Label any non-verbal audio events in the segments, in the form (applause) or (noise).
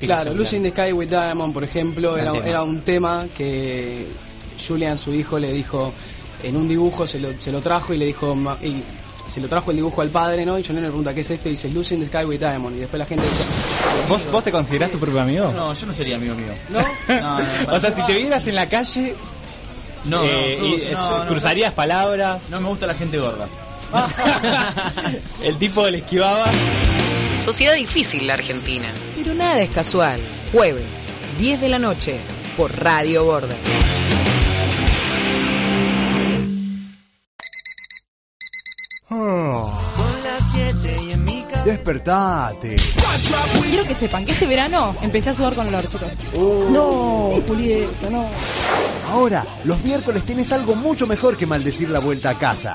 Claro, Lucy in the Sky with Diamond, por ejemplo, era, un tema que Julian, su hijo, le dijo en un dibujo, se lo, se lo trajo y le dijo, ma- y se lo trajo el dibujo al padre, ¿no? Y John le pregunta, ¿qué es esto? Y dice, Lucy in the Sky with Diamond. Y después la gente decía, ¿Vos, ¿Vos te considerás tu propio amigo? No, yo no sería amigo mío. ¿no? (laughs) No, no, O sea, si te vieras en la calle, no, eh, no, y, Cruz, no, no. cruzarías palabras, No me gusta la gente gorda. (laughs) el tipo le esquivaba. Sociedad difícil la Argentina. Pero nada es casual. Jueves, 10 de la noche, por Radio Border. Despertate. Quiero que sepan que este verano empecé a sudar con olor, chicos. No, Julieta, no. Ahora, los miércoles tenés algo mucho mejor que maldecir la vuelta a casa.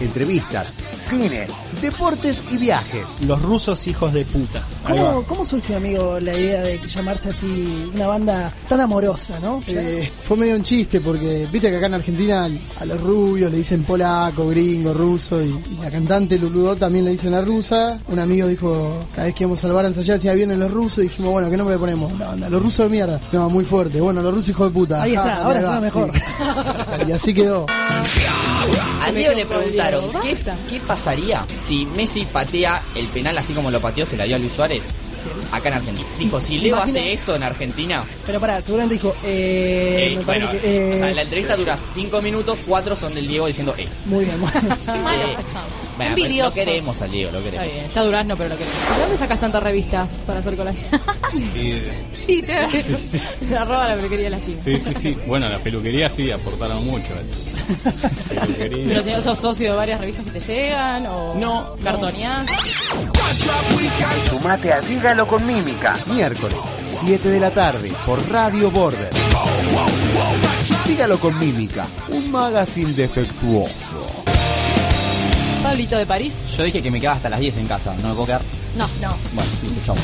Entrevistas, cine, deportes y viajes. Los rusos hijos de puta. ¿Cómo, ¿Cómo surgió, amigo, la idea de llamarse así una banda tan amorosa, no? Eh, fue medio un chiste porque viste que acá en Argentina a los rubios le dicen polaco, gringo, ruso y, y la cantante Luludó también le dicen la rusa. Un amigo dijo, cada vez que íbamos a salvar a ensayar decía vienen los rusos y dijimos, bueno, ¿qué nombre le ponemos? La banda, los rusos de mierda. No, muy fuerte. Bueno, los rusos hijos de puta. Ahí está, ahora ahí va. suena mejor. Sí. (laughs) Y así quedó. A Diego le preguntaron, ¿qué, qué pasaría si Messi patea el penal así como lo pateó, se la dio a Luis Suárez? Acá en Argentina. Dijo, si Leo Imagina- hace eso en Argentina, Pero pará, seguramente dijo, eh, eh, me bueno, que, eh, o sea, la entrevista dura 5 minutos, 4 son del Diego diciendo, eh. Muy bien, bueno. Qué malos Eh. Bueno, Envidiosos. lo queremos al Diego, lo Está queremos. bien, está Durazno, pero lo queremos. ¿De dónde sacas tantas revistas para hacer collage? (laughs) sí, te Sí, sí. (laughs) La roba la peluquería de la esquina. Sí, sí, sí. Bueno, la peluquería sí aportaron mucho. (laughs) Peluquería. Pero si sos socio de varias revistas que te llegan o No, cartoneás. Sumate a Dígalo con Mímica. Miércoles, 7 de la tarde, por Radio Border. Dígalo con Mímica, un magazine defectuoso. Pablito de París. Yo dije que me quedaba hasta las 10 en casa, ¿no me puedo quedar? No, no. Bueno, listo, chao.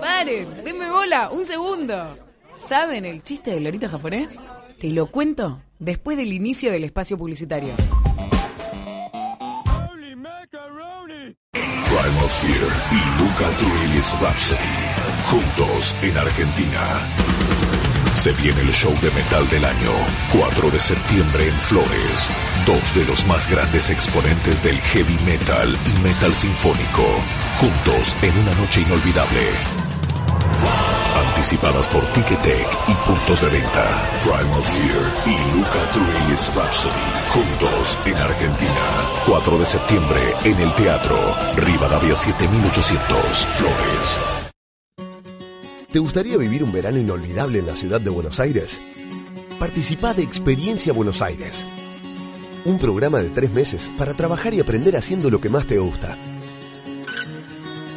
Paren, denme bola, un segundo. ¿Saben el chiste del lorito japonés? Te lo cuento después del inicio del espacio publicitario. Primal Fear y Luca Turilli's Rhapsody. Juntos en Argentina. Se viene el show de metal del año. 4 de septiembre en Flores. Dos de los más grandes exponentes del heavy metal y metal sinfónico. Juntos en una noche inolvidable. Anticipadas por Ticketek y puntos de venta. Primal Fear y Luca Turilli's Rhapsody. Juntos en Argentina. 4 de septiembre en el Teatro. Rivadavia 7800. Flores. ¿Te gustaría vivir un verano inolvidable en la ciudad de Buenos Aires? Participa de Experiencia Buenos Aires. Un programa de tres meses para trabajar y aprender haciendo lo que más te gusta.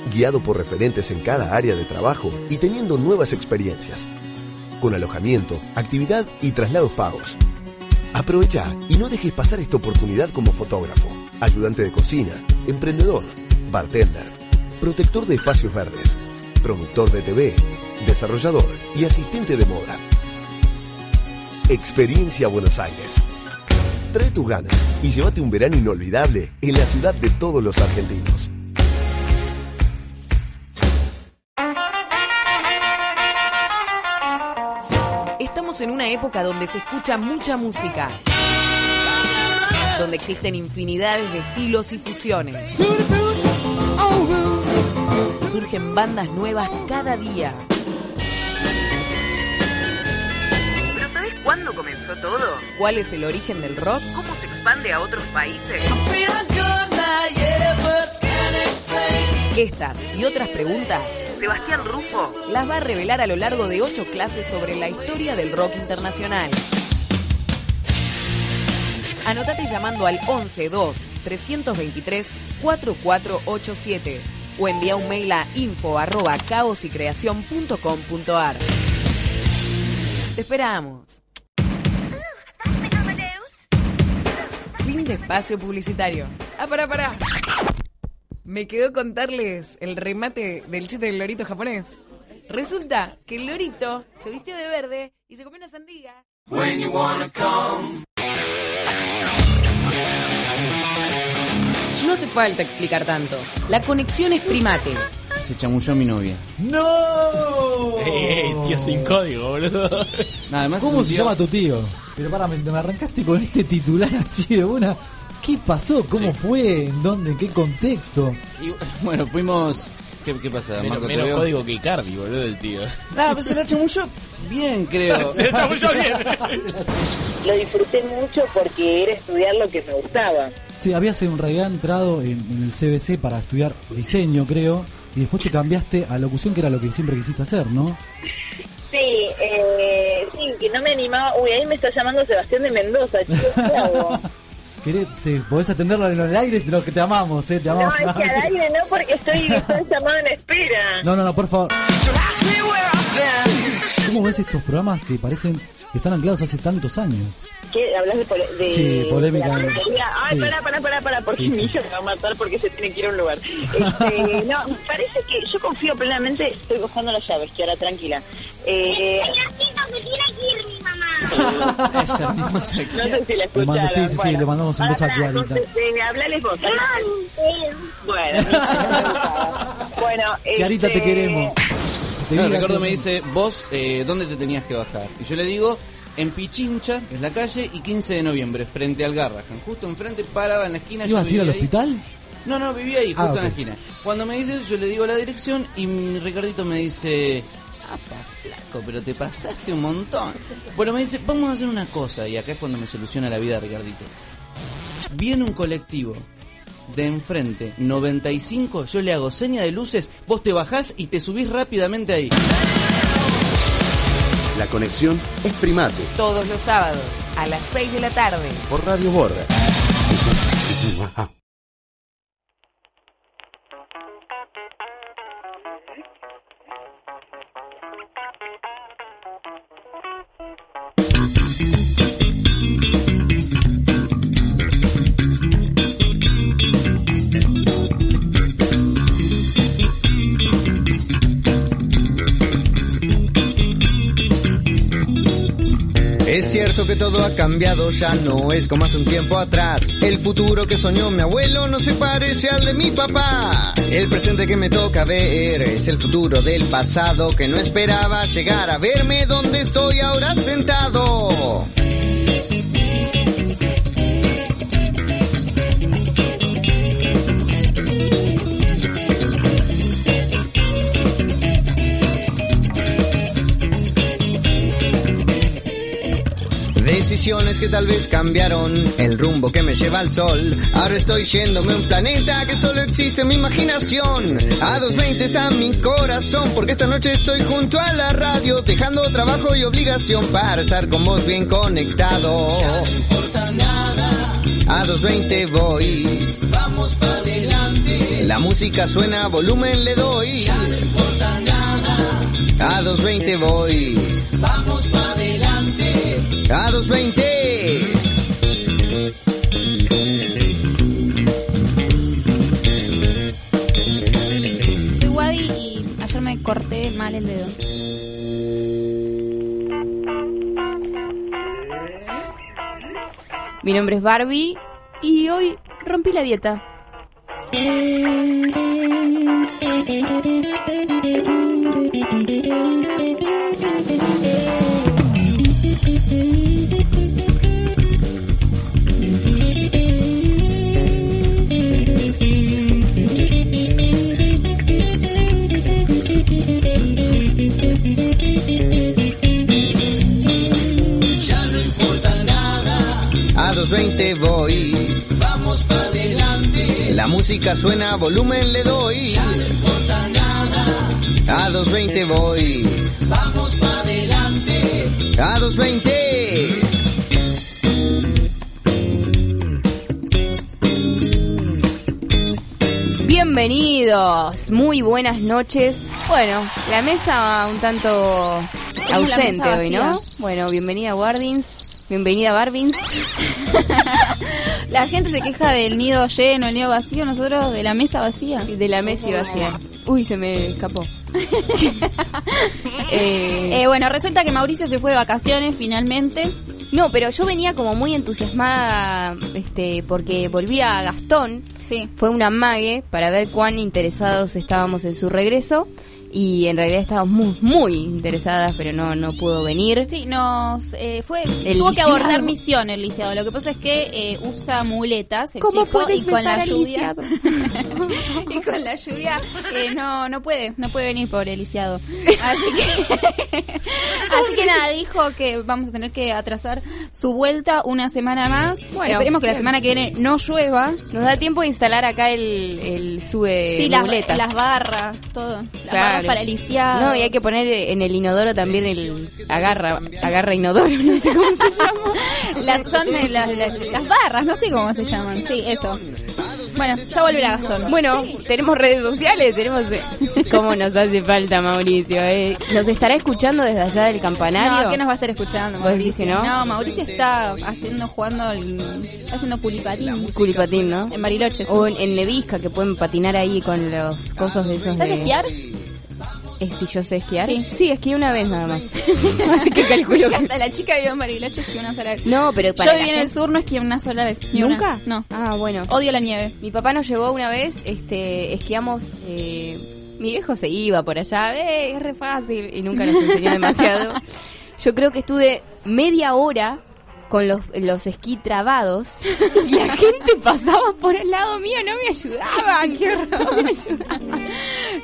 Guiado por referentes en cada área de trabajo y teniendo nuevas experiencias. Con alojamiento, actividad y traslados pagos. Aprovecha y no dejes pasar esta oportunidad como fotógrafo, ayudante de cocina, emprendedor, bartender, protector de espacios verdes, productor de TV, desarrollador y asistente de moda. Experiencia Buenos Aires. Trae tus ganas y llévate un verano inolvidable en la ciudad de todos los argentinos. Estamos en una época donde se escucha mucha música. Donde existen infinidades de estilos y fusiones. Surgen bandas nuevas cada día. ¿Pero sabes cuándo comenzó todo? ¿Cuál es el origen del rock? ¿Cómo se expande a otros países? Estas y otras preguntas, Sebastián Rufo las va a revelar a lo largo de ocho clases sobre la historia del rock internacional. Anotate llamando al 112 323 4487 o envía un mail a info arroba caosycreación.com.ar. Te esperamos. Fin de espacio publicitario. Ah, pará, pará. Me quedó contarles el remate del chiste del lorito japonés. Resulta que el lorito se vistió de verde y se comió una sandía. When you wanna come. No hace falta explicar tanto. La conexión es primate. Se chamulló mi novia. ¡No! Eh, tío sin código, boludo. Además ¿Cómo se tío- llama tu tío? Pero para, me, me arrancaste con este titular así de una. ¿Qué pasó? ¿Cómo fue? ¿En dónde? ¿En qué contexto? Y, bueno, fuimos... ¿Qué, qué pasa, Menos, menos código que Icardi, boludo, el tío. Nada, pero se la chamulló bien, creo. (laughs) Se la chamulló bien. (laughs) Lo disfruté mucho porque era estudiar lo que me gustaba. Sí, habías en realidad entrado en, en el CBC para estudiar diseño, creo, y después te cambiaste a locución, que era lo que siempre quisiste hacer, ¿no? Sí, eh, sí, que no me animaba. Uy, ahí me está llamando Sebastián de Mendoza, chicos, ¿qué hago? (laughs) ¿Querés, sí, podés atenderlo en el aire, lo que te amamos, ¿eh? Te No, amamos. es que al aire no, porque estoy, (laughs) estoy llamado en espera. No, no, no, por favor. ¿Cómo ves estos programas que parecen que están anclados hace tantos años? ¿Qué? ¿Hablas de, pole- de Sí, polémica. de? Ay, Sí. pará, pará, pará, pará, porque Sí, mi sí. hija me va a matar porque se tiene que ir a un lugar. Este, no, me parece que yo confío plenamente, estoy buscando las llaves, que ahora tranquila. Eh, Es hermosa. no sé si la escucharon. sí, sí, sí, le mandamos un beso a Pará, Clarita. entonces, eh, hablales vos. Bueno, bueno, Clarita, te este, queremos. Te No, Ricardo me dice, vos, eh, ¿dónde te tenías que bajar? Y yo le digo, en Pichincha, que es la calle, y 15 de noviembre, frente al Garrahan. Justo enfrente, paraba en la esquina. ¿Ibas a ir al ahí. hospital? No, no, vivía ahí, Ah, justo en la esquina. Cuando me dice eso, yo le digo la dirección y Ricardito me dice, apa, flaco, pero te pasaste un montón. Bueno, me dice, vamos a hacer una cosa, y acá es cuando me soluciona la vida Ricardito. Viene un colectivo de enfrente, 95, yo le hago seña de luces, vos te bajás y te subís rápidamente ahí. La conexión es primate Todos los sábados a las 6 de la tarde. por Radio Border. Cierto que todo ha cambiado, ya no es como hace un tiempo atrás. El futuro que soñó mi abuelo no se parece al de mi papá. El presente que me toca ver es el futuro del pasado que no esperaba llegar a verme donde estoy ahora sentado. Decisiones que tal vez cambiaron el rumbo que me lleva al sol. Ahora estoy yéndome a un planeta que solo existe en mi imaginación. A 220 está mi corazón, porque esta noche estoy junto a la radio, dejando trabajo y obligación para estar con vos bien conectado. A 220 voy. Vamos para adelante. La música suena, volumen le doy. Ya no importa nada. A 220 voy. A 220. Soy Wadi y ayer me corté mal el dedo. Mi nombre es Barbie y hoy rompí la dieta. La música suena, volumen le doy. Ya no importa nada. A 220 voy. Vamos para adelante. A 220. Bienvenidos, muy buenas noches. Bueno, la mesa un tanto ausente hoy. ¿no? Bueno, bienvenida Wardins, bienvenida Barbins. (laughs) La gente se queja del nido lleno, el nido vacío, nosotros de la mesa vacía. De la mesa vacía. Uy, se me escapó. (laughs) Eh, bueno, resulta que Mauricio se fue de vacaciones finalmente. No, pero yo venía como muy entusiasmada este, porque volvía a Gastón. Sí. Fue una mague para ver cuán interesados estábamos en su regreso. Y en realidad estábamos muy, muy interesadas, pero no, no pudo venir. Sí, nos eh, fue El tuvo que abordar misión el lisiado. Lo que pasa es que eh, usa muletas el ¿Cómo chico puedes y con la lluvia (laughs) y con la lluvia eh, no no puede no puede venir por el lisiado. Así que (laughs) así que nada dijo que vamos a tener que atrasar su vuelta una semana más. Bueno, esperemos que la semana que viene no llueva. Nos da tiempo de instalar acá el, el sube Sí, muletas. las barras, todo. Las Claro. para el. No, y hay que poner en el inodoro también el agarra, agarra inodoro, (laughs) no sé cómo se llama. Las son las, las- las barras, no sé cómo se llaman. Sí, eso. Bueno, ya volverá Gastón. Bueno, tenemos redes sociales, tenemos... eh, ¿Cómo nos hace falta Mauricio? eh? ¿Nos estará escuchando desde allá del campanario? No, ¿qué nos va a estar escuchando, ¿Vos decís Mauricio? no? Mauricio está haciendo, jugando, está haciendo culipatín. Culipatín, ¿no? En Bariloche. O en, en Nevisca, que pueden patinar ahí con los cosos de esos ¿Sabes de... esquiar? Eh, si yo sé esquiar. Sí. Sí, esquié una vez nada más. (laughs) Así que calculo que... Hasta la chica vivió en Bariloche esquió una sola vez. No, pero para Yo viví en el sur, no esquié una sola vez. ni una. ¿Nunca? No. Ah, bueno. Odio la nieve. Mi papá nos llevó una vez, este, esquiamos, eh, mi viejo se iba por allá, eh, es re fácil, y nunca nos enseñó demasiado. (laughs) Yo creo que estuve media hora con los, los esquí trabados y la gente pasaba por el lado mío, no me ayudaban. Qué horror. No me ayudaban.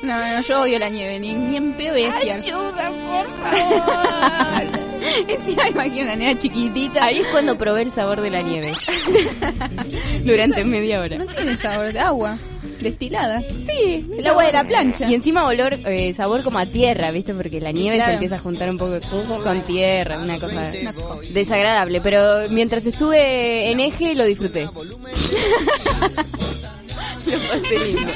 No, no, yo odio la nieve, ni, ni en pedo. Ayuda, por favor. (laughs) Encima imagino una nena chiquitita. Ahí es cuando probé el sabor de la nieve. Durante media hora. No tiene sabor de agua. Destilada. Sí, El agua de la plancha. Y encima olor, eh, sabor como a tierra, ¿viste? Porque la nieve Claro. se empieza a juntar un poco con tierra, una cosa desagradable. Pero mientras estuve en eje lo disfruté. (laughs) lo pasé lindo.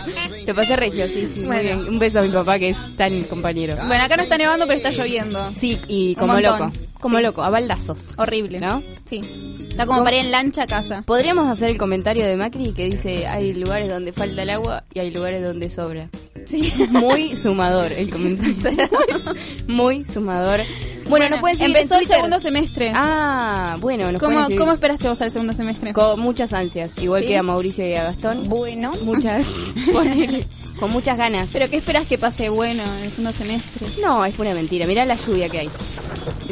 Lo pasé regio, sí, sí. muy bien. Un beso a mi papá que es tan compañero. Bueno, acá no está nevando, pero está lloviendo. Sí, y como loco. Como Sí. loco, a baldazos. Horrible. ¿No? Sí. Está como para ir en lancha a casa. Podríamos hacer el comentario de Macri que dice hay lugares donde falta el agua y hay lugares donde sobra. Sí. Muy sumador el (laughs) comentario. Muy sumador. Bueno, no pueden Empezó el segundo semestre. Ah, bueno, nos ¿Cómo. ¿Cómo esperaste vos al segundo semestre? Con muchas ansias, igual ¿Sí? que a Mauricio y a Gastón. Bueno. Muchas, (laughs) con muchas ganas. ¿Pero qué esperas que pase bueno en el segundo semestre? No, es una mentira. Mirá la lluvia que hay.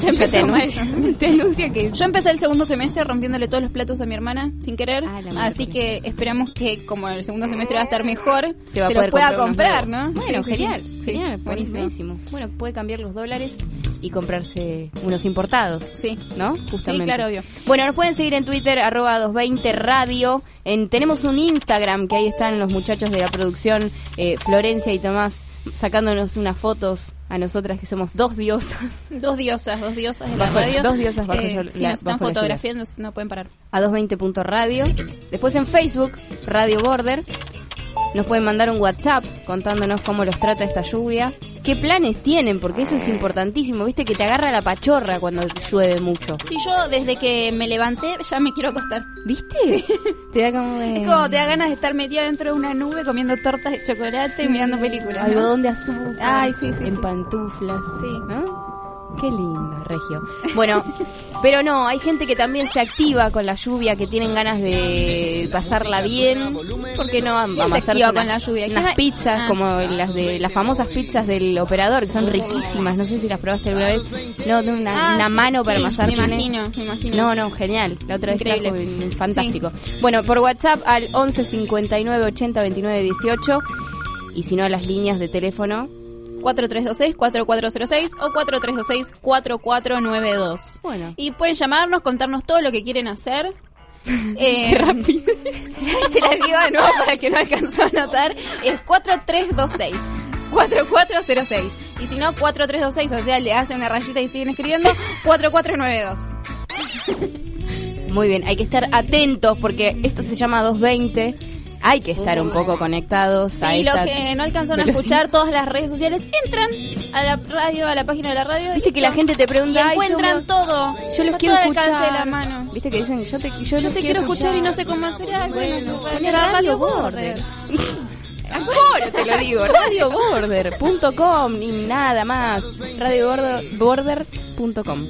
Te anuncia, (laughs) te anuncia que Yo empecé el segundo semestre rompiéndole todos los platos a mi hermana sin querer. Ah, así que esperamos que, como el segundo semestre va a estar mejor, se va a los pueda comprar, ¿no? Bueno, Sí, genial, sí. genial, Sí, buenísimo. Bueno, puede cambiar los dólares y comprarse unos importados. Sí. ¿No? Justamente. claro, obvio. Bueno, nos pueden seguir en Twitter, arroba 220 radio. En, tenemos un Instagram que ahí están los muchachos de la producción, eh, Florencia y Tomás, sacándonos unas fotos a nosotras que somos dos diosas. (laughs) Dos diosas, dos diosas de la radio. dos diosas bajo Eh, yo- si nos están fotografiando, no pueden parar. a 220.radio. Después en Facebook, Radio Border. Nos pueden mandar un WhatsApp contándonos cómo los trata esta lluvia. ¿Qué planes tienen? Porque eso es importantísimo. Viste que te agarra la pachorra cuando llueve mucho. Sí, yo desde que me levanté ya me quiero acostar. ¿Viste? Te da como de... Es como te da ganas de estar metida dentro de una nube comiendo tortas de chocolate y mirando películas. ¿no? Algodón de azúcar. Ay, sí, sí. En sí. pantuflas. Sí. ¿no? Qué lindo, Regio. Bueno, pero no, hay gente que también se activa con la lluvia, que tienen ganas de pasarla bien. ¿Por qué no vamos ¿Quién a con la lluvia? unas ¿Quién- pizzas Ah. como las de las famosas pizzas del operador, que son riquísimas? No sé si las probaste alguna vez. No, de una, Ah, una mano para amasar Me imagino, me imagino. No, no, genial. La otra vez Increíble. trajo un- fantástico. Bueno, por WhatsApp al 11 59 80 29 18 y si no las líneas de teléfono 4326-4406 o 4326-4492. Bueno. Y pueden llamarnos, contarnos todo lo que quieren hacer. (laughs) Eh, Qué rápido. (laughs) se las digo de nuevo para que no alcanzó a anotar. Es 4326. 4406 y si no 4326 o sea le hacen una rayita y siguen escribiendo 4492 Muy bien, hay que estar atentos porque esto se llama 220. Hay que estar un poco conectados a Sí, lo esta que no alcanzaron a escuchar todas las redes sociales, entran a la radio, a la página de la radio. Viste y que la gente te pregunta, Y "Ay, yo encuentran todo. Yo los quiero escuchar. alcance de la mano. Viste que dicen, yo te, yo Yo los te quiero escuchar y no sé cómo hacer. Ay, bueno, Bueno, la Radio Border. (laughs) Ahora te lo digo, radioborder.com ni nada más. Radioborder.com.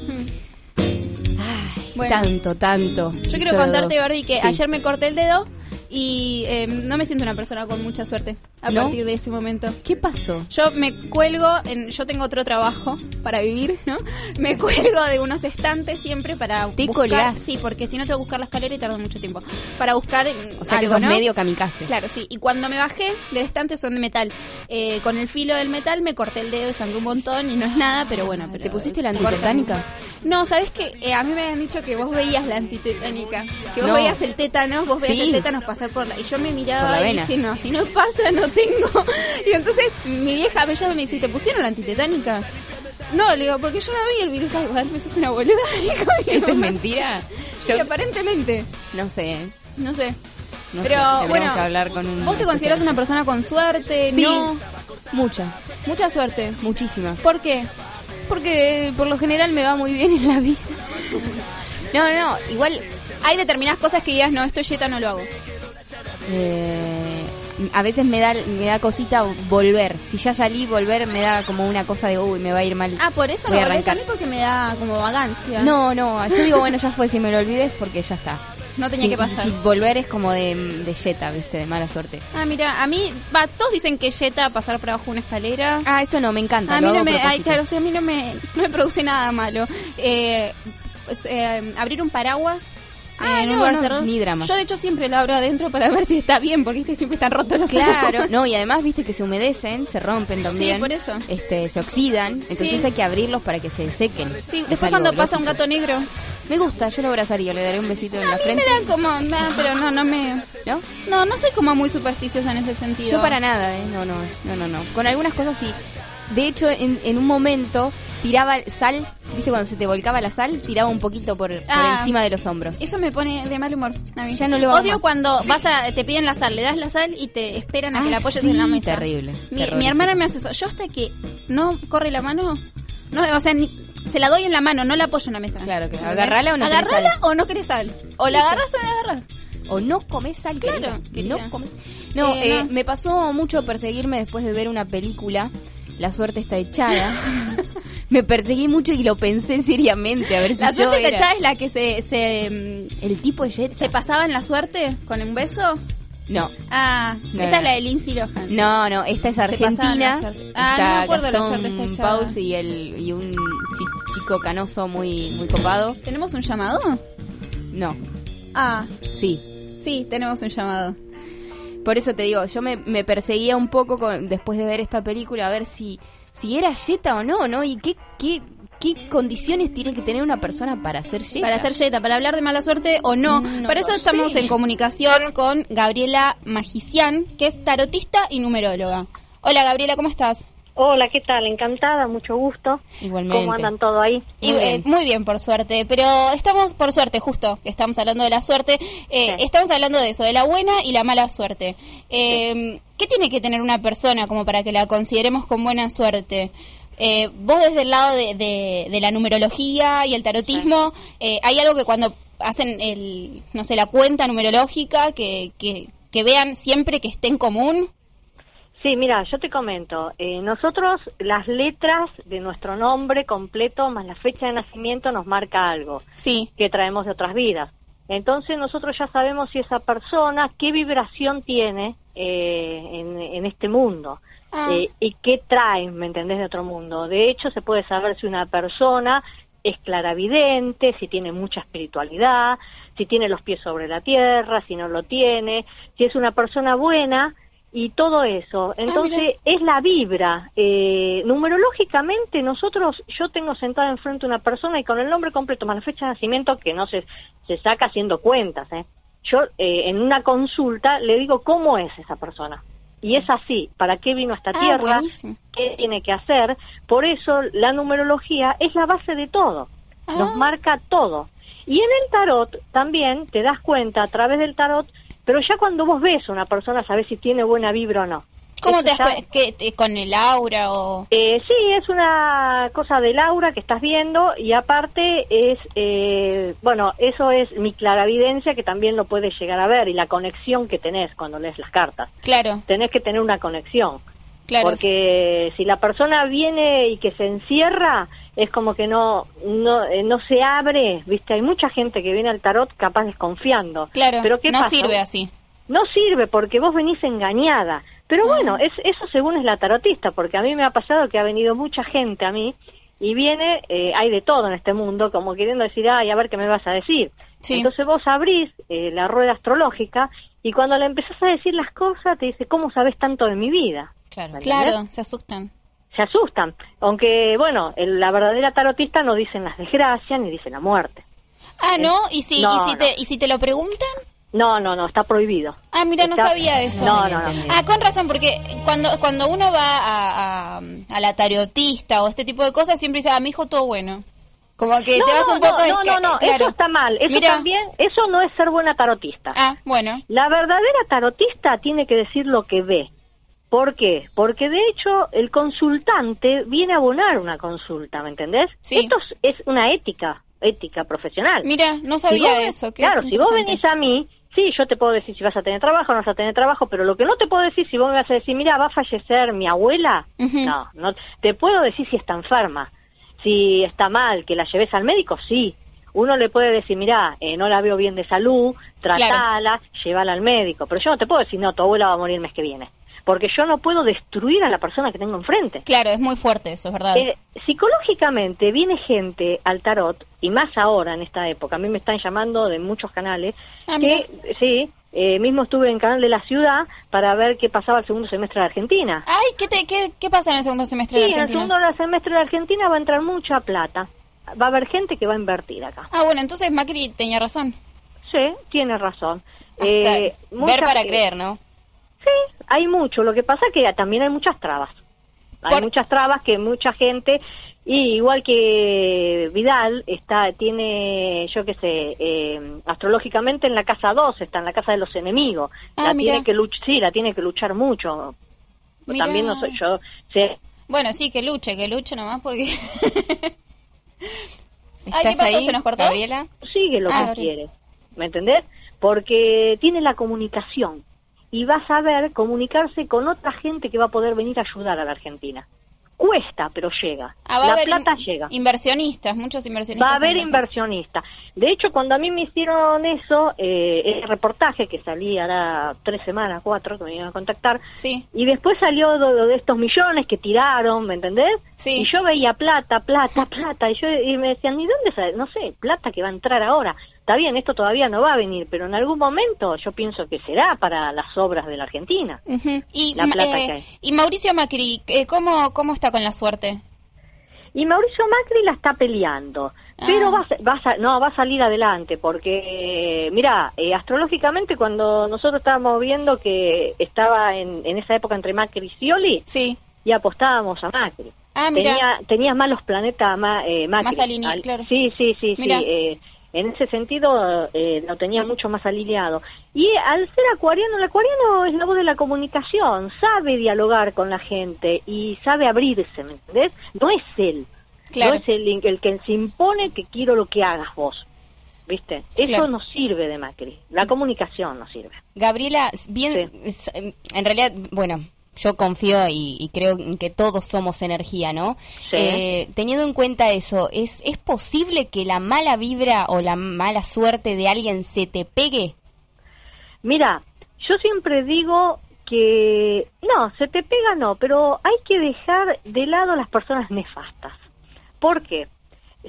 Bueno. Tanto, tanto. Yo quiero contarte. Barbie, que Sí. ayer me corté el dedo Y eh, no me siento una persona con mucha suerte a ¿No? partir de ese momento. ¿Qué pasó? Yo me cuelgo, en, yo tengo otro trabajo para vivir, ¿no? Me cuelgo de unos estantes siempre para Te buscar, colgás. Sí, porque si no tengo que buscar la escalera y tardo mucho tiempo. Para buscar O sea que sos ¿no? medio kamikaze. Claro, sí. Y cuando me bajé del estante son de metal. Eh, con el filo del metal me corté el dedo y sangré un montón y no es nada, pero bueno. Pero ¿Te pusiste la antitetánica? No, ¿sabes qué? Eh, a mí me habían dicho que vos veías la antitetánica. Que vos No. veías el tétano, vos veías Sí. el tétanos pasar por la... Y yo me miraba y dije, no, si no pasa, no tengo. (laughs) Y entonces mi vieja me llama y me dice, ¿te pusieron la antitetánica? No, le digo, porque yo no vi el virus. Ay, (laughs) eso es una boluda. ¿Eso es mentira? Sí, aparentemente. No sé. No sé. No Pero sé, bueno, que hablar con un ¿vos te consideras una persona con suerte? Sí. No. Mucha. Mucha suerte. Muchísima. ¿Por qué? Porque por lo general me va muy bien en la vida. No, no, igual Hay determinadas cosas que digas, no, esto yeta no lo hago. Eh, a veces me da me da cosita volver. Si ya salí, volver me da como una cosa de, uy, me va a ir mal. Ah, por eso Voy me a volvés a mí porque me da como vagancia. No, no, yo digo, bueno, ya fue, si me lo olvides porque ya está. No tenía Si- que pasar. Si volver es como de, de yeta, viste, de mala suerte. Ah, mira, a mí, va, todos dicen que yeta pasar por abajo una escalera. Ah, eso no, me encanta. A mí no me, ay, claro, o sea, a mí no me, no me produce nada malo. Eh, pues, eh, abrir un paraguas Ah, en un no, lugar no, cerrado. ni drama. Yo de hecho siempre lo abro adentro para ver si está bien, porque ¿viste? siempre están rotos los Claro, no, y además viste que se humedecen, se rompen también. por eso. Este, se oxidan, entonces Sí. hay que abrirlos para que se sequen. Sí, Es después cuando pasa un gato negro. Me gusta, yo lo abrazaría, le daré un besito en A la mí frente. me da como, nah, pero no, no me... ¿No? No, no soy como muy supersticiosa en ese sentido. Yo para nada, ¿eh? No, no, no, no, no. Con algunas cosas sí. De hecho, en, en un momento tiraba sal, ¿viste cuando se te volcaba la sal? Tiraba un poquito por, por Ah. encima de los hombros. Eso me pone de mal humor. A mí. Ya no lo Odio cuando vas a, te piden la sal, le das la sal y te esperan a que Ah, la apoyes sí, en la mesa. terrible, Mi, hermana me hace eso. Yo hasta que no corre la mano, no, o sea, ni- se la doy en la mano, no la apoyo en la mesa. Claro que ¿Entendés? agarrala o no querés Agarrala sal. o no querés sal. O la agarras o no la agarras. O no comes sal, Claro, querida. querida. No comes. No, Eh, eh, no. me pasó mucho perseguirme después de ver una película. La suerte está echada. (laughs) me perseguí mucho y lo pensé seriamente a ver si La yo suerte era- techada es la que se, se, mm, el tipo de jet. se pasaba en la suerte con un beso. No. Ah, No, esa no. es la de Lindsay Lohan. No, no, esta es la argentina. Ah, está no me acuerdo de la Gastón suerte está echada. Pauls y, el, y un chi- chico canoso muy, muy copado. ¿Tenemos un llamado? No, Ah, sí. sí, tenemos un llamado. Por eso te digo, yo me, me perseguía un poco con, después de ver esta película a ver si, si era yeta o no, ¿no? Y qué, qué, qué condiciones tiene que tener una persona para ser yeta. Para ser Jetta, para hablar de mala suerte o no. No Para eso estamos sé. en comunicación con Gabriela Magician, que es tarotista y numeróloga. Hola Gabriela, ¿cómo estás? Hola, ¿qué tal? Encantada, mucho gusto. Igualmente. ¿Cómo andan todo ahí? Eh, muy bien, por suerte. Pero estamos, por suerte, justo, que estamos hablando de la suerte, eh, estamos hablando de eso, de la buena y la mala suerte. Eh, ¿Qué tiene que tener una persona como para que la consideremos con buena suerte? Eh, vos desde el lado de, de- de la numerología y el tarotismo, eh, ¿hay algo que cuando hacen el, no sé, la cuenta numerológica, que, que, que vean siempre que esté en común? Sí, mira, yo te comento. eh, nosotros, las letras de nuestro nombre completo más la fecha de nacimiento nos marca algo Sí. que traemos de otras vidas. Entonces nosotros ya sabemos si esa persona, qué vibración tiene eh, en, en este mundo. Ah. eh, y qué trae, ¿me entendés?, de otro mundo. De hecho, se puede saber si una persona es claravidente, si tiene mucha espiritualidad, si tiene los pies sobre la tierra, si no lo tiene, si es una persona buena y todo eso. Entonces, es la vibra. Eh, numerológicamente, nosotros, yo tengo sentada enfrente una persona y con el nombre completo más la fecha de nacimiento, que no se, se saca haciendo cuentas, ¿eh? yo eh, en una consulta le digo cómo es esa persona. Y es así, ¿para qué vino a esta Ah, tierra? buenísimo. ¿Qué tiene que hacer? Por eso la numerología es la base de todo, Ah. nos marca todo. Y en el tarot también te das cuenta a través del tarot, pero ya cuando vos ves a una persona sabes si tiene buena vibra o no. ¿Cómo te te- ¿Con el aura o...? eh, sí, es una cosa del aura que estás viendo y aparte es, eh, bueno, eso es mi claravidencia que también lo puedes llegar a ver y la conexión que tenés cuando lees las cartas. Claro. Tenés que tener una conexión. Claro. Porque si la persona viene y que se encierra, es como que no, no, eh, no se abre, ¿viste? Hay mucha gente que viene al tarot capaz desconfiando. Claro, Pero ¿qué no pasa? sirve así. no sirve porque vos venís engañada. Pero bueno, es, eso según es la tarotista, porque a mí me ha pasado que ha venido mucha gente a mí y viene, eh, hay de todo en este mundo, como queriendo decir, ay, a ver qué me vas a decir. Entonces vos abrís eh, la rueda astrológica y cuando le empezás a decir las cosas te dice, ¿cómo sabes tanto de mi vida? Claro, ¿Me claro, se asustan. Se asustan. Aunque, bueno, el- la verdadera tarotista no dicen las desgracias ni dicen la muerte. Ah, ¿no? ¿Y si, No, y si, te, ¿y si te lo preguntan? No, no, no, está prohibido. Ah, mira, no sabía eso. No, no, no. Ah, con razón, porque cuando cuando uno va a, a, a la tarotista o este tipo de cosas, siempre dice, ah, mi hijo todo bueno. Como que no, te vas un poco... no, no, no, no, claro. eso está mal. Eso Mira. también, eso no es ser buena tarotista. Ah, bueno. La verdadera tarotista tiene que decir lo que ve. ¿Por qué? Porque de hecho el consultante viene a abonar una consulta, ¿me entendés? Esto es, es una ética, ética profesional. Mira, no Si sabía vos- eso. qué Claro, si vos venís a mí, sí, yo te puedo decir si vas a tener trabajo o no vas a tener trabajo, pero lo que no te puedo decir si vos me vas a decir, mira, va a fallecer mi abuela, no, no, te puedo decir si está enferma, si está mal, que la lleves al médico, sí. Uno le puede decir, mira, eh, no la veo bien de salud, tratala, llévala al médico, pero yo no te puedo decir, no, tu abuela va a morir el mes que viene, porque yo no puedo destruir a la persona que tengo enfrente. Claro, es muy fuerte eso, es verdad. Eh, psicológicamente viene gente al tarot, y más ahora en esta época, a mí me están llamando de muchos canales, Ah, que sí, eh, mismo estuve en Canal de la Ciudad para ver qué pasaba el segundo semestre de Argentina. Ay, ¿qué, te, qué, qué pasa en el segundo semestre Sí, de en el Argentina? segundo semestre de Argentina va a entrar mucha plata. Va a haber gente que va a invertir acá. Ah, bueno, entonces Macri tenía razón. Sí, tiene razón. Hasta Eh, ver para creer, ¿no? Sí, hay mucho. Lo que pasa es que también hay muchas trabas. Hay muchas trabas que mucha gente, y igual que Vidal, está tiene, yo qué sé, eh, astrológicamente en la casa 2, está en la casa de los enemigos. Ah, la tiene que luchar, sí, la tiene que luchar mucho. También no soy yo, sé, Bueno, sí, que luche, que luche nomás porque... (laughs) Ay, ¿Estás ¿qué pasó? ahí, ¿Se nos cortó? Gabriela? sigue lo Ah, que Gabriela. quiere. ¿Me entendés? Porque tiene la comunicación y va a saber comunicarse con otra gente que va a poder venir a ayudar a la Argentina. Cuesta, pero llega. Ah, va a la haber plata in- llega. Inversionistas, muchos inversionistas. Va a haber inversionistas. De hecho, cuando a mí me hicieron eso, eh, el reportaje que salí ahora tres semanas, cuatro, que me iban a contactar, Sí. y después salió de, de estos millones que tiraron, ¿me entendés? Sí. Y yo veía plata, plata, plata, y, yo, y me decían, ¿y dónde sale? No sé, plata que va a entrar ahora. Está bien, esto todavía no va a venir, pero en algún momento yo pienso que será para las obras de la Argentina. Y, La plata eh, que hay. y Mauricio Macri, eh, ¿cómo, ¿cómo está con la suerte? Y Mauricio Macri la está peleando, pero va, va no, va a salir adelante, porque, eh, mira, eh, astrológicamente cuando nosotros estábamos viendo que estaba en, en esa época entre Macri y Scioli, sí. y apostábamos a Macri. Ah. Tenía, tenía más los planetas ma- eh, Macri. Más alineados, Al- claro. Sí, sí, sí, sí. eh, en ese sentido eh, lo tenía mucho más alineado. Y al ser acuariano, el acuariano es la voz de la comunicación, sabe dialogar con la gente y sabe abrirse, ¿me entendés? No es él, Claro. no es el, el que se impone que quiero lo que hagas vos, ¿viste? Eso Claro. no sirve de Macri, la comunicación no sirve. Gabriela, bien, es- en realidad, bueno, yo confío y, y creo en que todos somos energía, ¿no? Sí. Eh, teniendo en cuenta eso, ¿es, ¿es posible que la mala vibra o la mala suerte de alguien se te pegue? Mira, yo siempre digo que no, se te pega no, pero hay que dejar de lado las personas nefastas. ¿Por qué?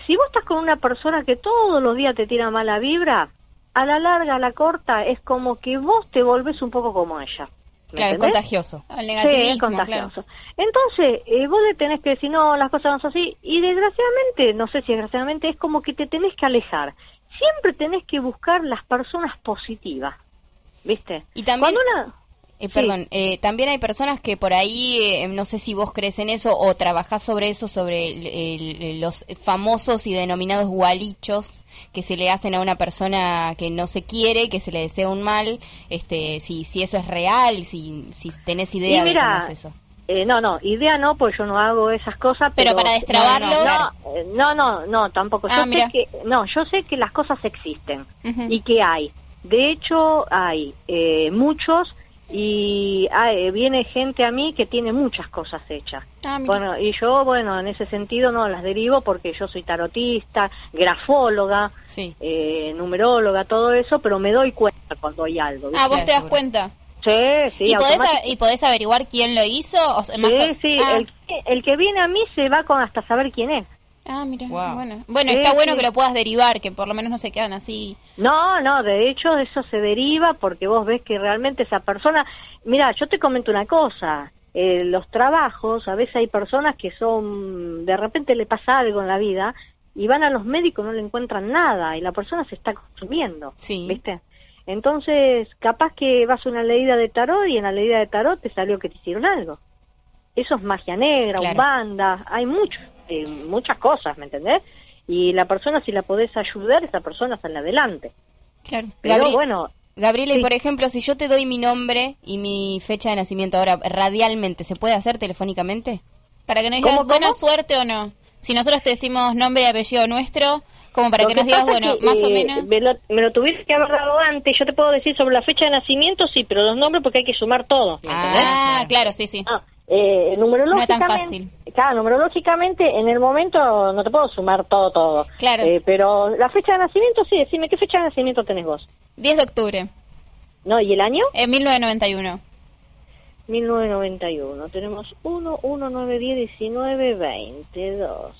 Si vos estás con una persona que todos los días te tira mala vibra, a la larga, a la corta, es como que vos te volvés un poco como ella. ¿Me Claro, es contagioso. El Sí, negativismo, es contagioso. Entonces, eh, vos le tenés que decir, no, las cosas no son así. Y desgraciadamente, no sé si desgraciadamente, es como que te tenés que alejar. Siempre tenés que buscar las personas positivas. ¿Viste? Y también, Cuando una- eh, perdón, eh, también hay personas que por ahí, eh, no sé si vos crees en eso o trabajás sobre eso, sobre el- el- los famosos y denominados gualichos que se le hacen a una persona que no se quiere, que se le desea un mal, este, si, si eso es real, si, si tenés idea de cómo es eso. Eh, no, no, idea no, pues yo no hago esas cosas. Pero Pero, para destrabarlo- No, eh, no, no, no, tampoco. Ah, Yo mira. sé que, no, yo sé que las cosas existen y que hay. De hecho, hay eh, muchos y ah, eh, viene gente a mí que tiene muchas cosas hechas. Ah, bueno, y yo, bueno, en ese sentido no las derivo porque yo soy tarotista, grafóloga, eh, numeróloga, todo eso, pero me doy cuenta cuando hay algo. Ah, vos te das cuenta. Sí, sí, ¿Y podés, ¿Y podés averiguar quién lo hizo? O sea, más Sí, o- sí, Ah. el, el que viene a mí se va con hasta saber quién es. Ah, mira, bueno. Bueno, Sí, está bueno sí. que lo puedas derivar, que por lo menos no se quedan así. No, no, de hecho eso se deriva porque vos ves que realmente esa persona... Mira, yo te comento una cosa, eh, los trabajos, a veces hay personas que son, de repente le pasa algo en la vida y van a los médicos, no le encuentran nada y la persona se está consumiendo, ¿viste? Entonces, capaz que vas a una leída de tarot y en la leída de tarot te salió que te hicieron algo. Eso es magia negra, Claro. banda, hay mucho, eh, muchas cosas, ¿me entendés? Y la persona, si la podés ayudar, esa persona sale adelante. Claro. Pero Gabri- bueno, Gabriela, y por ejemplo, si yo te doy mi nombre y mi fecha de nacimiento ahora radialmente, ¿se puede hacer telefónicamente? Para que nos digas buena suerte o no. Si nosotros te decimos nombre y apellido nuestro, como para Lo que nos digas, bueno, que, más o eh, menos. Me lo, me lo tuviste que haber dado antes. Yo te puedo decir sobre la fecha de nacimiento, sí, pero los nombres porque hay que sumar todo. Ah, claro, sí, sí. Eh, numerológicamente, No es tan fácil. Claro, numerológicamente en el momento no te puedo sumar todo, todo. Claro. Eh, pero la fecha de nacimiento, sí, decime, ¿qué fecha de nacimiento tenés vos? 10 de octubre. ¿No? ¿Y el año? En 1991. 1991. Tenemos 1, 1, 9, 10, 19, 22.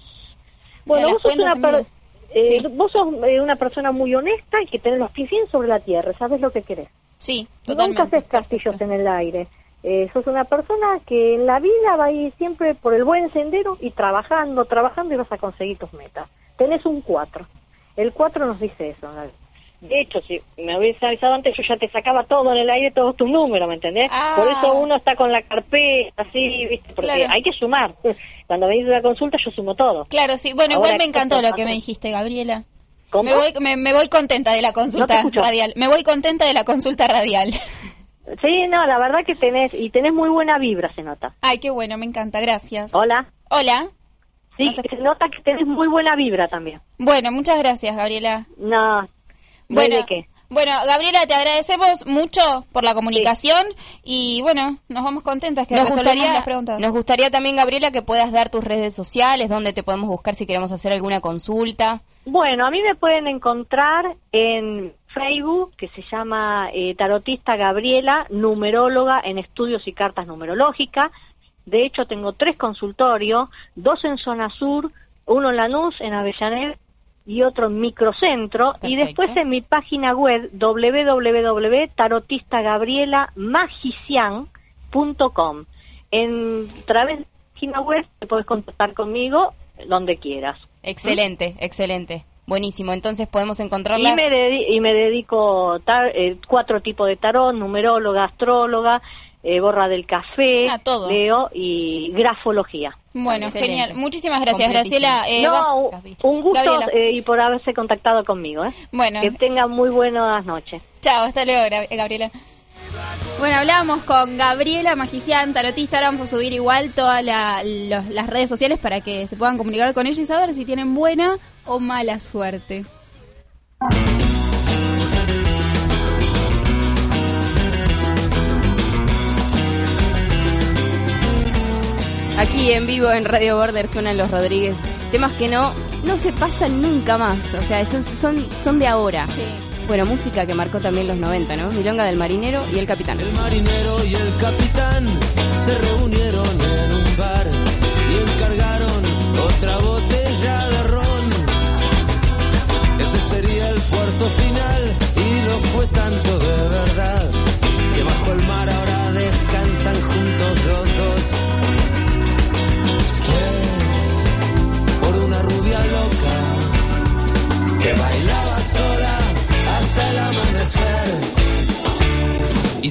Bueno, vos sos, una per- eh, Sí. vos sos eh, una persona muy honesta y que tenés los pies bien sobre la tierra, sabes lo que querés. Sí, Nunca totalmente. haces castillos en el aire. Eh, sos una persona que en la vida va a ir siempre por el buen sendero y trabajando, trabajando y vas a conseguir tus metas. Tenés un 4. El 4 nos dice eso. De hecho, si me hubieses avisado antes, yo ya te sacaba todo en el aire, todos tus números, ¿me entendés? Ah. Por eso uno está con la carpeta, así, ¿viste? Porque Claro. hay que sumar. Cuando venís a la consulta, yo sumo todo. Claro, sí. Bueno, Ahora, igual me encantó ¿qué lo que me dijiste, Gabriela. ¿Cómo? Me voy, me, me voy contenta de la consulta radial. Me voy contenta de la consulta radial. Sí, no, la verdad que tenés, y tenés muy buena vibra, se nota. Ay, qué bueno, me encanta, gracias. Hola. Hola. Sí, se nota que tenés muy buena vibra también. Bueno, muchas gracias, Gabriela. No Bueno, hay de qué. bueno, Gabriela, te agradecemos mucho por la comunicación y bueno, nos vamos contentas que Nos gustaría, las preguntas. nos gustaría también, Gabriela, que puedas dar tus redes sociales, donde te podemos buscar si queremos hacer alguna consulta. Bueno, a mí me pueden encontrar en Facebook, que se llama eh, Tarotista Gabriela, numeróloga en estudios y cartas numerológicas. De hecho, tengo tres consultorios, dos en zona sur, uno en Lanús, en Avellaneda, y otro en Microcentro. Y después en mi página web, www.tarotistagabrielamagician.com. En través de la página web te puedes contactar conmigo donde quieras. Excelente, excelente. Buenísimo. Entonces podemos encontrarla. Y me, dedi- y me dedico tar- eh, cuatro tipos de tarot, numeróloga, astróloga, eh, borra del café, Ah, todo. leo y grafología. Bueno, Excelente. genial. Muchísimas gracias. Graciela. Eh, no, un- gusto eh, y por haberse contactado conmigo. ¿eh? Bueno. Que tengan muy buenas noches. Chao, hasta luego, Gabriela. Bueno, hablábamos con Gabriela Magician, tarotista. Ahora vamos a subir igual todas la- las redes sociales para que se puedan comunicar con ella y saber si tienen buena o mala suerte. Aquí en vivo en Radio Border suenan los Rodríguez. Temas que no, no se pasan nunca más. O sea, son, son, son de ahora. Bueno, música que marcó también los 90, ¿no? Milonga del Marinero y El Capitán. El marinero y el capitán se reunieron en un bar y encargaron otra botella de ron. Ese sería el puerto final y lo fue tanto de verdad que bajo el mar ahora descansan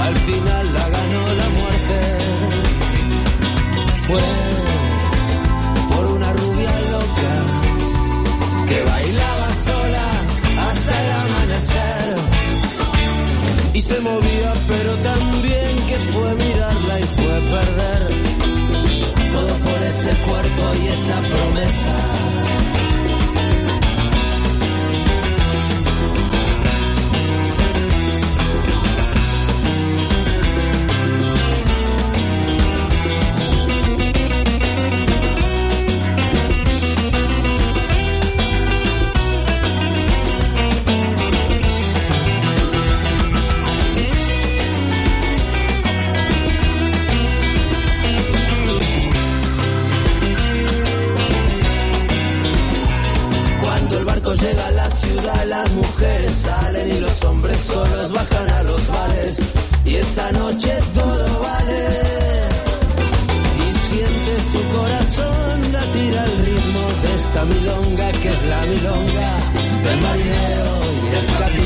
al final la ganó la muerte. Fue por una rubia loca que bailaba sola hasta el amanecer. Y se movía, pero también que fue mirarla y fue perder. Todo por ese cuerpo y esa promesa. Ciudad, las mujeres salen y los hombres solos bajan a los bares. Y esa noche todo vale. Y sientes tu corazón latir al ritmo de esta milonga que es la milonga del marinero y el capitán.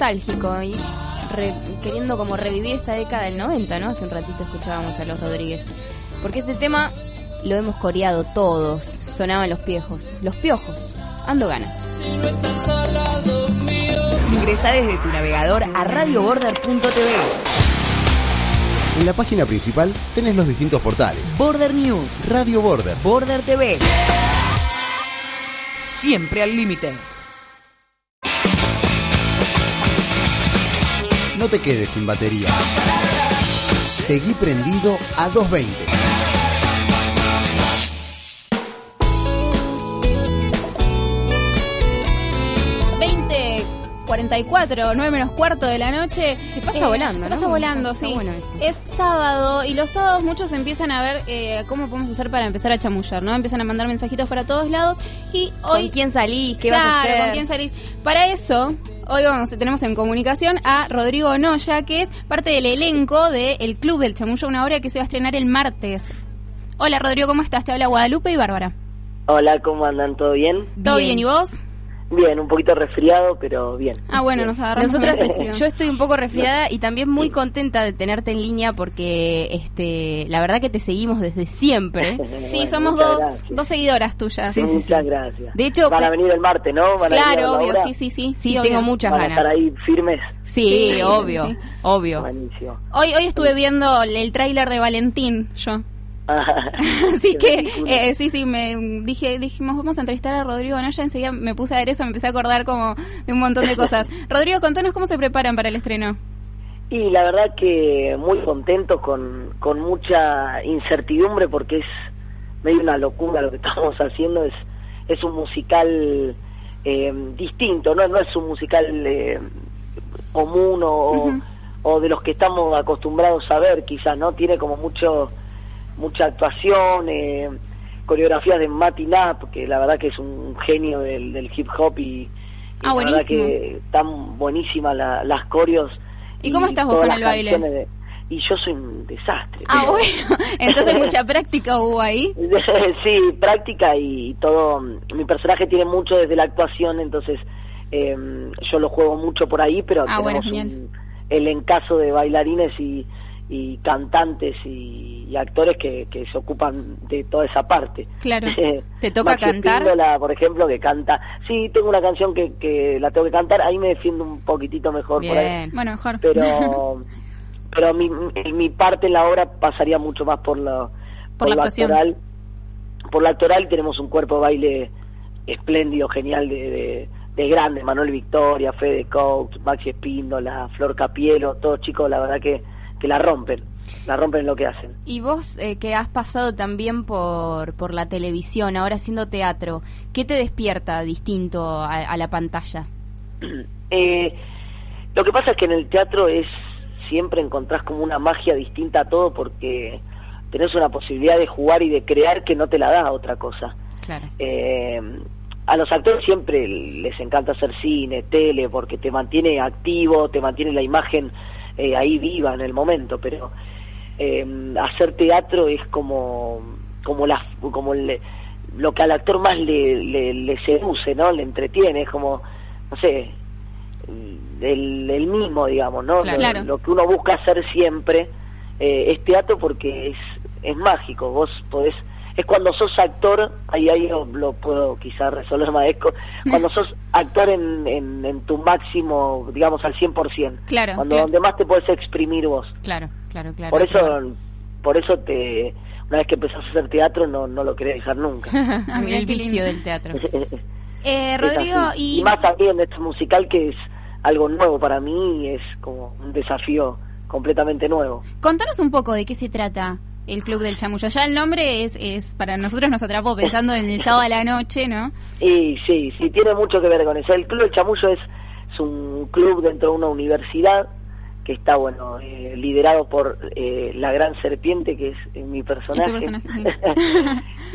Nostálgico y re- queriendo como revivir esta década del 90, ¿no? Hace un ratito escuchábamos a los Rodríguez. Porque este tema lo hemos coreado todos. Sonaban los piojos. Los piojos. Ando ganas. Ingresa desde tu navegador a radioborder.tv. En la página principal tenés los distintos portales. Border News, Radio Border. Border TV. Siempre al límite. No te quedes sin batería. Seguí prendido a 220. 20, 44, 9 menos cuarto de la noche. Se pasa volando, Se ¿no? pasa volando, Está sí. bueno. Es sábado y los sábados muchos empiezan a ver eh, cómo podemos hacer para empezar a chamullar, ¿no? Empiezan a mandar mensajitos para todos lados y hoy... ¿Con quién salís? ¿Qué vas a Claro, hacer? ¿con quién salís? Para eso... Hoy vamos, tenemos en comunicación a Rodrigo Noya, que es parte del elenco del Club del Chamullo Una Hora que se va a estrenar el martes. Hola Rodrigo, ¿cómo estás? Te habla Guadalupe y Bárbara. Hola, ¿cómo andan? ¿Todo bien? ¿Todo bien, y vos? Bien, un poquito resfriado, pero bien. Ah, bueno, nos agarramos Nosotras, yo estoy un poco resfriada y también muy contenta de tenerte en línea porque este, la verdad que te seguimos desde siempre. (laughs) Sí, Bueno, somos dos, gracias. dos seguidoras tuyas. Sí, sí, sí. Muchas gracias. De hecho, van a venir el martes, ¿no? ¿Van a venir a Claro, la obvio, sí, sí, sí. Sí, obvio. tengo muchas ¿Van a ganas. estar ahí firmes? Sí, Sí, obvio, sí. obvio. Buenísimo. Hoy, hoy estuve viendo el tráiler de Valentín, yo. Así (laughs) que, eh, sí, sí, me dije, dijimos, vamos a entrevistar a Rodrigo Noya. Enseguida me puse a ver eso, me empecé a acordar como de un montón de cosas. (laughs) Rodrigo, contanos cómo se preparan para el estreno. Y la verdad que muy contento con, con mucha incertidumbre porque es medio una locura lo que (laughs) estamos haciendo. Es, es un musical eh, distinto, ¿no? no es un musical eh, común o, o de los que estamos acostumbrados a ver, quizás, ¿no? Tiene como mucho mucha actuación, eh, coreografías de Knapp, que la verdad que es un genio del, del hip hop y, y Ah, la verdad que están buenísimas la- las coreos. ¿Y cómo estás vos con el baile? de- y yo soy un desastre. Ah, pero- bueno, (laughs) entonces mucha práctica hubo ahí. (laughs) sí, práctica y todo. Mi personaje tiene mucho desde la actuación, entonces eh, yo lo juego mucho por ahí, pero Ah, tenemos un, el encaso de bailarines y, y cantantes y, y actores que, que se ocupan de toda esa parte. Claro. (laughs) ¿Te toca Maxi cantar? Por ejemplo, que canta. Sí, tengo una canción que, que la tengo que cantar, ahí me defiendo un poquitito mejor por ahí. Bien. Bueno, mejor. Pero, (laughs) pero mi, mi- mi parte en la obra pasaría mucho más por la, Por la lo actoral. Por la actoral tenemos un cuerpo de baile espléndido, genial, de, de, de grandes. Manuel Victoria, Fede Coach, Maxi Espíndola, Flor Capielo, todos chicos, la verdad que, que la rompen. La rompen en lo que hacen. Y vos eh, que has pasado también por, por la televisión, ahora haciendo teatro, ¿qué te despierta distinto a, a la pantalla? (clears throat) Eh, lo que pasa es que en el teatro es siempre encontrás como una magia distinta a todo porque tenés una posibilidad de jugar y de crear que no te la da otra cosa. Claro. Eh, a los actores siempre les encanta hacer cine, tele, porque te mantiene activo, te mantiene la imagen eh, ahí viva en el momento, pero eh, hacer teatro es como como la como le- lo que al actor más le, le, le seduce, ¿no? Le entretiene, es como, no sé, el, el mismo, digamos, ¿no? Claro. Lo, Claro. lo que uno busca hacer siempre eh, es teatro porque es, es mágico, vos podés, es cuando sos actor, ahí, ahí lo, lo puedo quizás resolver más, es co- cuando sos actor en, en, en tu máximo, digamos, al 100%, Claro, cuando claro. donde más te podés exprimir vos. Claro, claro, claro. por eso, claro. por eso te, una vez que empezás a hacer teatro no, no lo querés dejar nunca. (laughs) Ah, mira, el vicio del teatro. Eh, Rodrigo, así. y... más también de este musical que es algo nuevo para mí, es como un desafío completamente nuevo. Contanos un poco de qué se trata el Club del Chamullo. Ya el nombre es, es para nosotros nos atrapó pensando en el sábado a la noche, ¿no? Y sí, sí, tiene mucho que ver con eso. El Club del Chamullo es, es un club dentro de una universidad que está, bueno, eh, liderado por eh, la gran serpiente, que es eh, mi personaje. Personaje,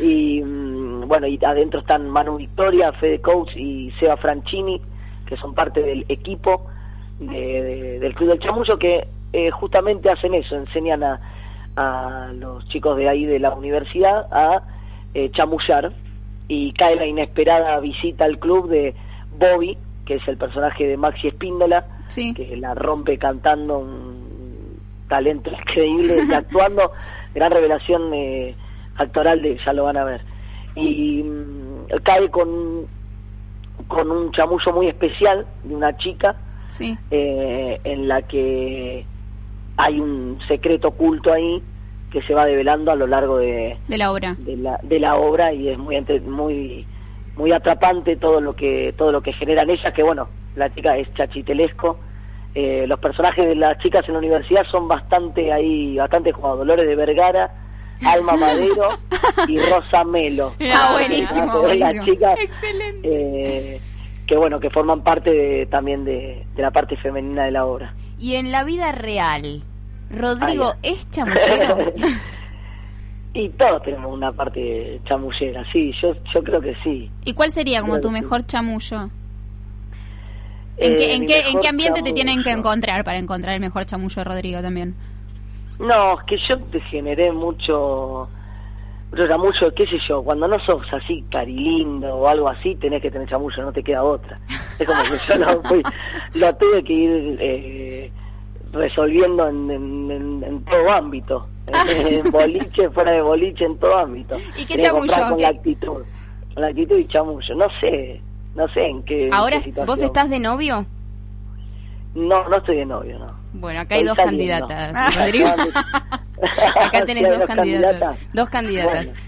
(laughs) y mm, bueno, y adentro están Manu Victoria, Fede Coach y Seba Franchini, que son parte del equipo de- de- del Club del Chamullo, que eh, justamente hacen eso, enseñan a, a los chicos de ahí de la universidad a eh, chamullar y cae la inesperada visita al club de Bobby, que es el personaje de Maxi Espíndola, Sí. que la rompe cantando un talento increíble y actuando, (laughs) gran revelación eh, actoral de, ya lo van a ver. Y mm, cae con, con un chamullo muy especial de una chica, Sí. eh, en la que hay un secreto oculto ahí que se va develando a lo largo de, De la obra. de la, de la obra y es muy muy muy atrapante todo lo que todo lo que generan ellas que bueno la chica es chachitelesco eh, los personajes de las chicas en la universidad son bastante ahí bastante como Dolores de Vergara Alma Madero y (laughs) Rosa Melo. Ah, buenísimo, Ah, (laughs) pero las buenísimo. chicas eh, que bueno que forman parte de- también de, de la parte femenina de la obra Y en la vida real, Rodrigo es chamullero. (laughs) y todos tenemos una parte chamullera sí yo yo creo que sí ¿Y cuál sería como Creo tu sí. mejor chamullo? ¿En, Eh, qué, en, qué, ¿En qué ambiente te tienen que encontrar para encontrar el mejor chamullo de Rodrigo también? No, es que yo te generé mucho, mucho chamullo, qué sé yo, cuando no sos así carilindo o algo así, tenés que tener chamullo, no te queda otra. Es como que yo lo, (laughs) fui- lo tuve que ir eh, resolviendo en, en- en- en todo ámbito. (laughs) en boliche, fuera de boliche, en todo ámbito. ¿Y qué chamullo? Con ¿Qué- la actitud, con la actitud y chamullo. No sé, no sé en qué, en Ahora, qué. ¿vos estás de novio? No, no estoy de novio, no. Bueno, acá hay Estoy dos saliendo. candidatas, (laughs) Rodrigo. (laughs) Acá tenés dos candidatas. Dos candidatas. Bueno.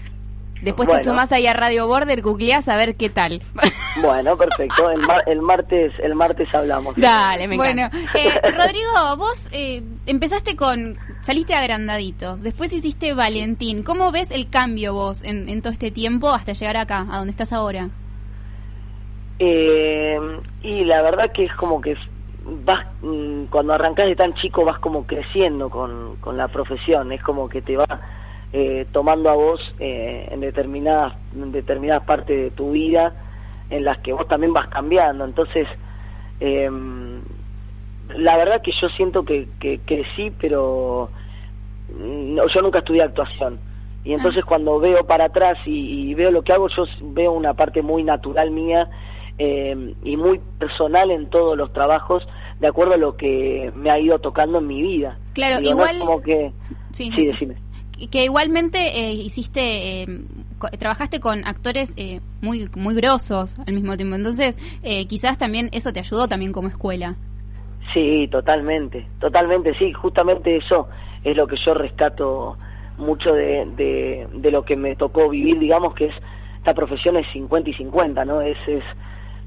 Después te Bueno. sumás ahí a Radio Border, googleás a ver qué tal. (laughs) Bueno, perfecto. El, mar- el martes el martes hablamos. Dale, me Bueno, encanta. eh, Rodrigo, vos eh, empezaste con, saliste agrandaditos, después hiciste Valentín. ¿Cómo ves el cambio vos en, en todo este tiempo hasta llegar acá, a donde estás ahora? Eh, y la verdad que es como que vas mm, cuando arrancás de tan chico vas como creciendo con, con la profesión. Es como que te va eh, tomando a vos eh, en determinadas en determinadas partes de tu vida en las que vos también vas cambiando. Entonces, eh, la verdad que yo siento que, que crecí, pero no, yo nunca estudié actuación. Y entonces cuando veo para atrás y, y veo lo que hago, yo veo una parte muy natural mía eh, y muy personal en todos los trabajos, de acuerdo a lo que me ha ido tocando en mi vida. Claro, Digo, no es igual- como que... Sí, Sí, decime. Que igualmente eh, hiciste, eh, trabajaste con actores eh, muy muy grosos al mismo tiempo, entonces eh, quizás también eso te ayudó también como escuela. Sí, totalmente, totalmente, sí, justamente eso es lo que yo rescato mucho de, de, de lo que me tocó vivir, digamos que es, esta profesión es 50 y 50, ¿no? Es, es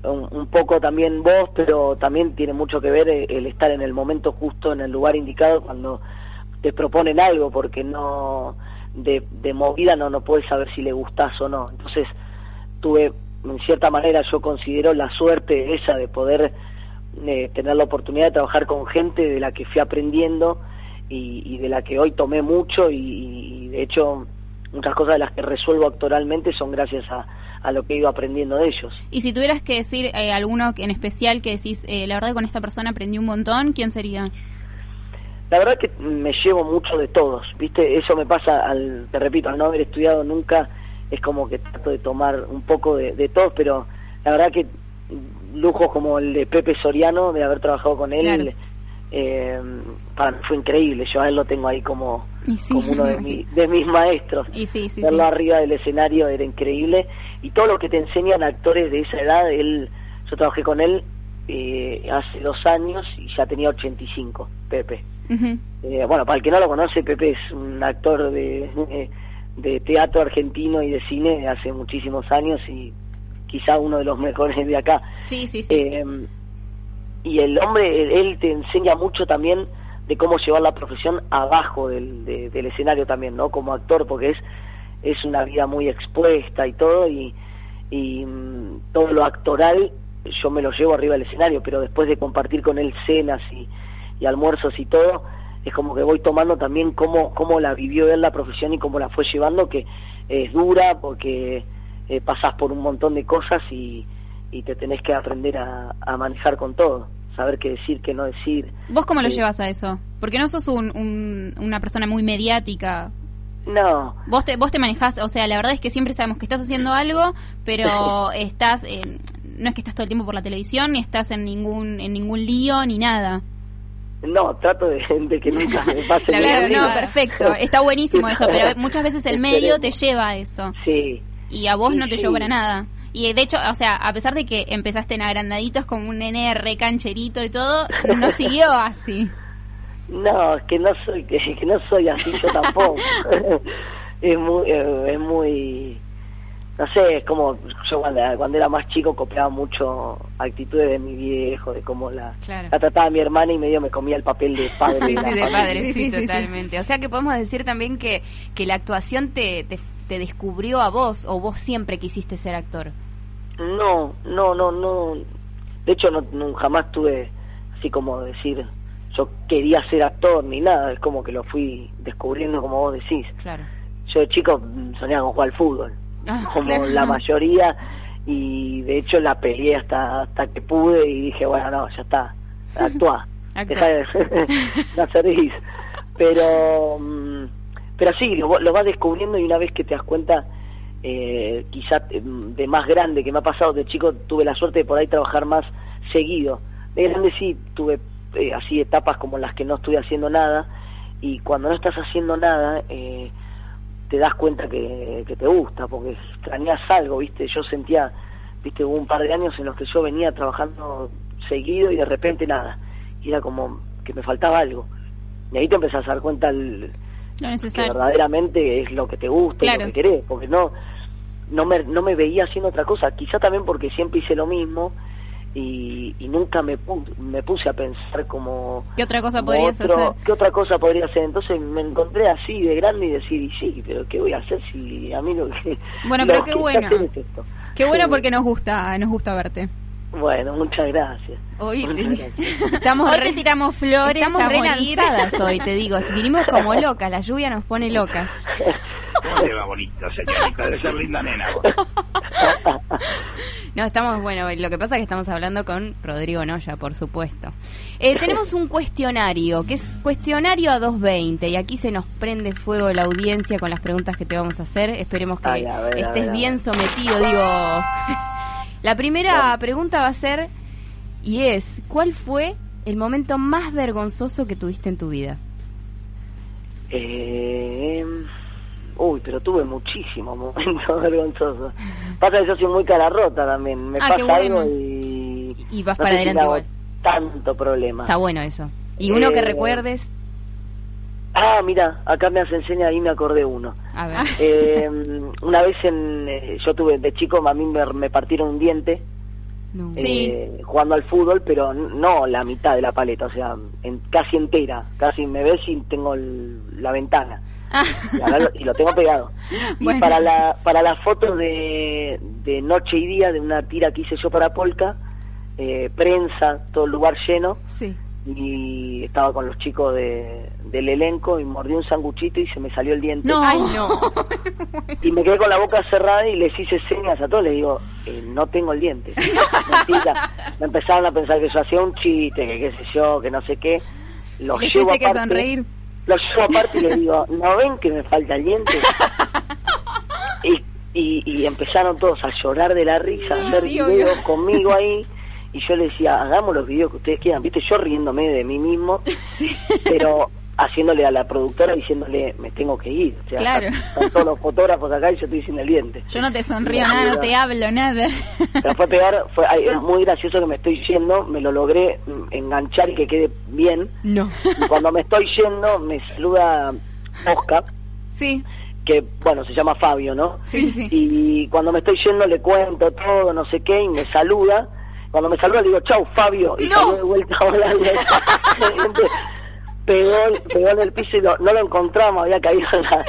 un, poco también vos, pero también tiene mucho que ver el, estar en el momento justo, en el lugar indicado, cuando te proponen algo, porque no, de, de movida no, no puedes saber si le gustás o no. Entonces, tuve, en cierta manera, yo considero la suerte esa de poder eh, tener la oportunidad de trabajar con gente de la que fui aprendiendo y, de la que hoy tomé mucho y, de hecho muchas cosas de las que resuelvo actualmente son gracias a, a lo que ido aprendiendo de ellos. Y si tuvieras que decir eh, alguno que- en especial que decís, eh, la verdad que con esta persona aprendí un montón, ¿quién sería? La verdad que me llevo mucho de todos, ¿viste? Eso me pasa, al, te repito, al no haber estudiado nunca, es como que trato de tomar un poco de, de todos, pero la verdad que lujos como el de Pepe Soriano, de haber trabajado con él, Claro. eh, para mí fue increíble. Yo a él lo tengo ahí como, Y sí, como uno de, (laughs) mi- de mis maestros. Y sí, sí, Verlo arriba del escenario era increíble. Y todo lo que te enseñan actores de esa edad, él, yo trabajé con él eh, hace dos años y ya tenía 85, Pepe. Ujú. Eh, bueno, para el que no lo conoce, Pepe es un actor de, de, de teatro argentino y de cine de hace muchísimos años y quizá uno de los mejores de acá. Sí, sí, sí. Eh, y el hombre, él, él te enseña mucho también de cómo llevar la profesión abajo del, de- del escenario también, ¿no? Como actor, porque es, es una vida muy expuesta y todo, y, y mm, todo lo actoral yo me lo llevo arriba del escenario, pero después de compartir con él cenas y, y almuerzos y todo, es como que voy tomando también cómo, cómo la vivió él la profesión y cómo la fue llevando, que es dura porque eh, pasás por un montón de cosas y, y te tenés que aprender a, a manejar con todo, saber qué decir, qué no decir. ¿Vos cómo lo Eh, llevas a eso? Porque no sos un- un- una persona muy mediática. No, Vos te, vos te manejás, o sea, la verdad es que siempre sabemos que estás haciendo algo, pero (laughs) estás, eh, no es que estás todo el tiempo por la televisión, ni estás en ningún, en ningún lío, ni nada. No, trato de, de que nunca me (laughs) pase Claro, no, perfecto. Está buenísimo eso, pero (laughs) muchas veces el medio te lleva a eso. Sí. Y a vos Sí, no te sí. llevó para nada. Y de hecho, o sea, a pesar de que empezaste en agrandaditos como un nene re cancherito y todo, no siguió así. No, es que no soy, que, que no soy así yo tampoco. (laughs) (laughs) es muy, eh, es muy, no sé, es como yo cuando, cuando era más chico copiaba mucho actitudes de mi viejo, de cómo la, Claro. la trataba mi hermana y medio me comía el papel de padre. Sí, de sí, de padre, sí, totalmente. O sea que podemos decir también que, que la actuación te, te, te descubrió a vos o vos siempre quisiste ser actor. No, no, no, no. De hecho, no, no- jamás tuve así como decir, yo quería ser actor ni nada. Es como que lo fui descubriendo, como vos decís. Claro. Yo de chico mm, soñaba con jugar al fútbol, Ah, como claro. la mayoría. Y de hecho la peleé hasta hasta que pude y dije, bueno, no, ya está, actúa. (laughs) (laughs) No servís. Pero, mm, pero sí, lo, lo vas descubriendo y una vez que te das cuenta, eh, quizá eh, de más grande que me ha pasado, de chico tuve la suerte de por ahí trabajar más seguido. De grande sí tuve eh, así etapas como las que no estuve haciendo nada y cuando no estás haciendo nada eh, te das cuenta que, que te gusta porque extrañas algo, ¿viste? Yo sentía, ¿viste? Hubo un par de años en los que yo venía trabajando seguido y de repente nada. Y era como que me faltaba algo. Y ahí te empezás a dar cuenta el, que verdaderamente es lo que te gusta y lo que querés, porque no no me, no me veía haciendo otra cosa, quizá también porque siempre hice lo mismo y, y nunca me, pu- me puse a pensar como... ¿Qué otra cosa podrías otro- hacer? ¿Qué otra cosa podría hacer? Entonces me encontré así de grande y decir, y sí, pero ¿qué voy a hacer si a mí lo que... Bueno, (laughs) pero qué bueno. Qué (laughs) bueno porque nos gusta, nos gusta verte. Bueno, muchas gracias. Hoy Muchas te- gracias. (laughs) Estamos Hoy re- te tiramos flores Estamos a morir. hoy, te digo. Vinimos como locas, la lluvia nos pone locas. ¿Cómo le va bonito, señorita? Debe ser linda nena. vos. No, estamos, bueno, lo que pasa es que estamos hablando con Rodrigo Noya, por supuesto. Eh, tenemos un cuestionario, que es cuestionario a 220, y aquí se nos prende fuego la audiencia con las preguntas que te vamos a hacer. Esperemos que Ay, a ver, a estés ver, a bien sometido, digo. La primera pregunta va a ser, y es, ¿cuál fue el momento más vergonzoso que tuviste en tu vida? Eh, uy, pero tuve muchísimos momentos (laughs) vergonzosos. Pasa que yo soy muy cara rota también. Me Ah, pasa bueno. algo y... Y vas no para si adelante hago igual. Tanto problema. Está bueno eso. ¿Y uno que Eh, recuerdes? Ah, mira, acá me hace enseña y me acordé uno. A ver. Eh, una vez en, eh, yo tuve de chico, a mí me, me partieron un diente No. eh, jugando al fútbol, pero no la mitad de la paleta, o sea, en, casi entera, casi me ves y tengo el- la ventana. Y, lo, y lo tengo pegado. (laughs) Bueno. Y para la para las fotos de, de noche y día de una tira que hice yo para Polka, eh, prensa, todo el lugar lleno, Sí. Y estaba con los chicos de, del elenco y mordí un sanguchito y se me salió el diente. No. Ay, (laughs) no. Y me quedé con la boca cerrada y les hice señas a todos, les digo, eh, no tengo el diente. Mentira. Me empezaron a pensar que yo hacía un chiste, que qué sé yo, que no sé qué. Los Les llevo tuviste que aparte, sonreír. Los llevo aparte y les digo, ¿no ven que me falta el diente? (laughs) y, y, y empezaron todos a llorar de la risa, a hacer sí, videos obvio. conmigo ahí. Y yo les decía, hagamos los videos que ustedes quieran, viste, yo riéndome de mí mismo, (laughs) pero haciéndole a la productora diciéndole, me tengo que ir. O sea, Claro. están, están todos los fotógrafos acá y yo estoy sin el diente. Yo no te sonrío nada, no te hablo nada. Pero fue pegar, fue ay, es muy gracioso que me estoy yendo, me lo logré mm, enganchar y que quede bien. No. Y cuando me estoy yendo, me saluda Oscar, Sí, que bueno, se llama Fabio, ¿no? sí, sí. Y cuando me estoy yendo le cuento todo, no sé qué, y me saluda. Cuando me saluda le digo, chau, Fabio, y No. salió de vuelta (laughs) volando. (laughs) pegó, pegó en el piso y lo- no lo encontramos, había caído en la,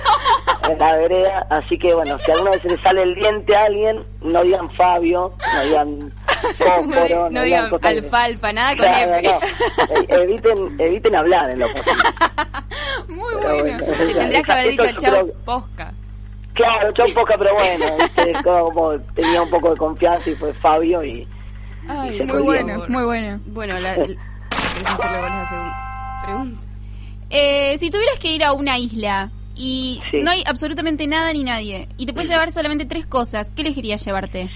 en la vereda. Así que bueno, si alguna vez se le sale el diente a alguien, no digan Fabio, no digan (laughs) fósforo, no digan de- alfalfa, nada con Claro, F. no. Eh, eviten, eviten hablar en lo posible. Muy Pero bueno. bueno, Te tendrías que haber dicho chau, creo- posca. Claro, chau poca, pero bueno, ¿viste? como tenía un poco de confianza y fue Fabio y Ay, Muy bueno, muy bueno. Bueno, la, la- ¿querés hacerle vos la segunda pregunta? Eh, si tuvieras que ir a una isla y Sí. no hay absolutamente nada ni nadie y te puedes llevar solamente tres cosas, ¿qué elegirías llevarte? Eh,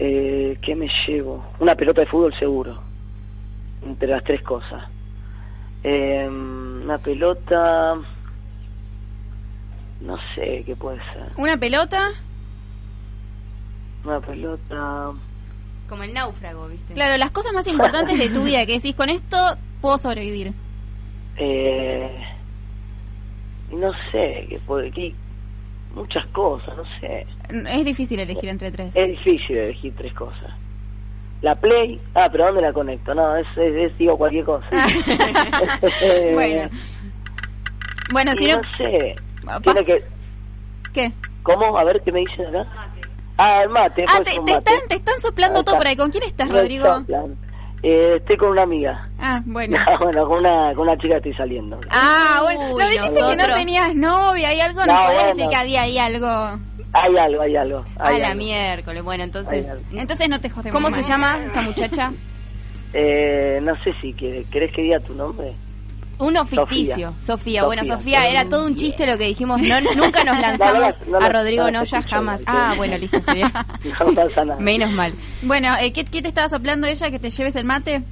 Eh, ¿Qué me llevo? Una pelota de fútbol seguro. Entre las tres cosas. Eh, una pelota... No sé qué puede ser. Una pelota. Una pelota... Como el náufrago, ¿viste? Claro, las cosas más importantes de tu vida que decís, con esto puedo sobrevivir. Eh, no sé, puede... qué- muchas cosas, no sé. Es difícil elegir entre tres. Es difícil elegir tres cosas. La Play... Ah, pero ¿dónde la conecto? No, es, es, es, digo cualquier cosa. Eh, (laughs) Bueno. Bueno, y si no... no sé. Tiene que... ¿Qué? ¿Cómo? A ver, ¿qué me dicen acá? Ah, el mate. Ah, te, un te mate. están, te están soplando Ah, todo está. por ahí. ¿Con quién estás, No Rodrigo? soplan. Eh, estoy con una amiga. Ah, bueno. (laughs) bueno, con una, con una chica estoy saliendo. Ah, bueno. Uy, No dijiste que no tenías novia y algo. No, No, podés bueno. decir que había ahí algo. Hay algo, hay algo. A Hay la algo. miércoles. Bueno, entonces. Hay. Entonces no te jodemos ¿Cómo más. se llama esta muchacha? (laughs) Eh, no sé si quiere, querés que diga tu nombre. Uno Sofía. ficticio. Sofía. Bueno, Sofía. Sofía, era todo un chiste lo que dijimos. No, nunca nos (laughs) lanzamos No, no, no, a Rodrigo no, no, Noya jamás. Ah, bueno, listo. (laughs) No pasa nada. Menos mal. Bueno, eh, ¿qué, ¿qué te estaba soplando ella? ¿Que te lleves el mate?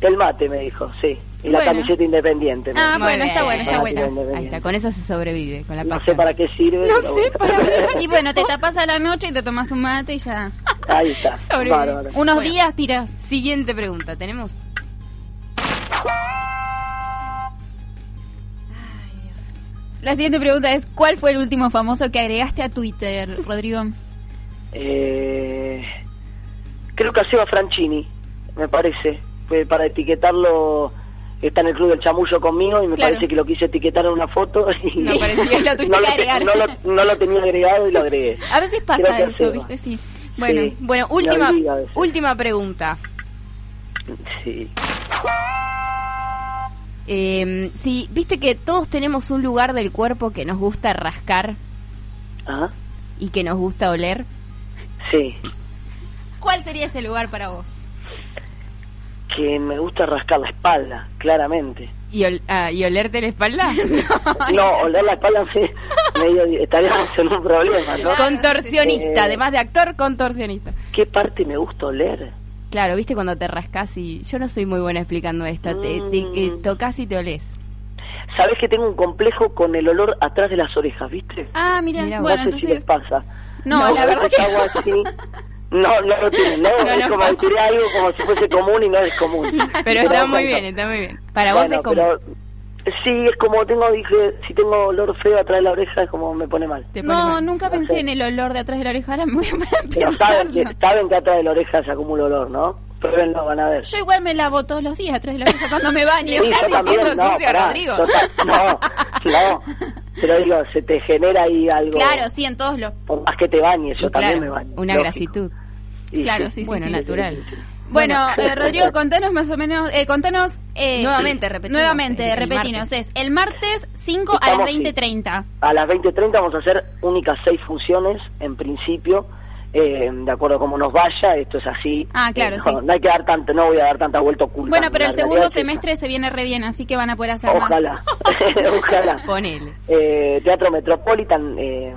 El mate me dijo, sí. Y la Bueno. camiseta independiente. Ah, bueno, está bueno, está buena. independiente. Ahí está, con eso se sobrevive, con la No sé para qué sirve. No sé, bueno. para (laughs) Y bueno, te tapas a la noche y te tomas un mate y ya. Ahí está. Unos Bueno. días tiras. Siguiente pregunta, ¿tenemos? La siguiente pregunta es: ¿Cuál fue el último famoso que agregaste a Twitter, Rodrigo? Eh, creo que a Seba Franchini, me parece. Fue para etiquetarlo. Está en el club del chamullo conmigo y me Claro. parece que lo quise etiquetar en una foto (laughs) y No lo tuviste no, que lo, agregar. no lo- no lo tenía agregado y lo agregué. A veces pasa eso, Seba. ¿viste? Sí. Bueno, Sí. Bueno, última, última pregunta. Sí. Eh, sí, viste que todos tenemos un lugar del cuerpo que nos gusta rascar Ajá. y que nos gusta oler. Sí. ¿cuál sería ese lugar para vos? Que me gusta rascar la espalda, claramente. ¿Y, ol- ah, ¿y olerte la espalda? (laughs) (laughs) No, oler la espalda me, (laughs) medio, estaríamos en un problema, ¿no? contorsionista, Eh, además de actor, contorsionista. ¿Qué parte me gusta oler? Claro, viste cuando te rascas y yo no soy muy buena explicando esto, te, te- eh, tocas y te olés. Sabes que tengo un complejo con el olor atrás de las orejas, ¿viste? Ah, mira, bueno, no sé si les entonces. pasa. No, la verdad que. Así. No, no lo tienen, ¿no? (laughs) No es como decir algo como si fuese común y no es común. (laughs) Pero ¿Te está muy cuenta? bien, está muy bien. Para vos es pero sí, es como tengo, dije, si tengo olor feo atrás de la oreja es como me pone mal. No, mal. nunca pensé sé. en el olor de atrás de la oreja. Ahora me voy a saben que, saben que atrás de la oreja se acumula olor, ¿no? Pruébenlo, van a ver. Yo igual me lavo todos los días atrás de la oreja cuando me baño. (laughs) Sí, yo también, no, pará, ta- no, no, pero digo, se te genera ahí algo, Claro, sí, en todos los. por más que te bañes, yo Y también claro, me baño. una lógico. grasitud. Y Claro, sí, sí, bueno, sí. natural. Bueno, eh, (laughs) Rodrigo, contanos más o menos, eh, contanos... eh, Nuevamente, repetimos, Nuevamente, el- el repetinos. martes. Es el martes 5 a las Estamos, sí. 20.30. A las 20.30 vamos a hacer únicas seis funciones, en principio, eh, de acuerdo a cómo nos vaya, esto es así. Ah, claro, Eh, sí. no, no hay que dar tanto, no voy a dar tanta vuelta oculta. Bueno, pero el segundo es semestre se viene re bien, así que van a poder hacer más. Ojalá, (laughs) ojalá. Ponele. Eh, Teatro Metropolitan, eh,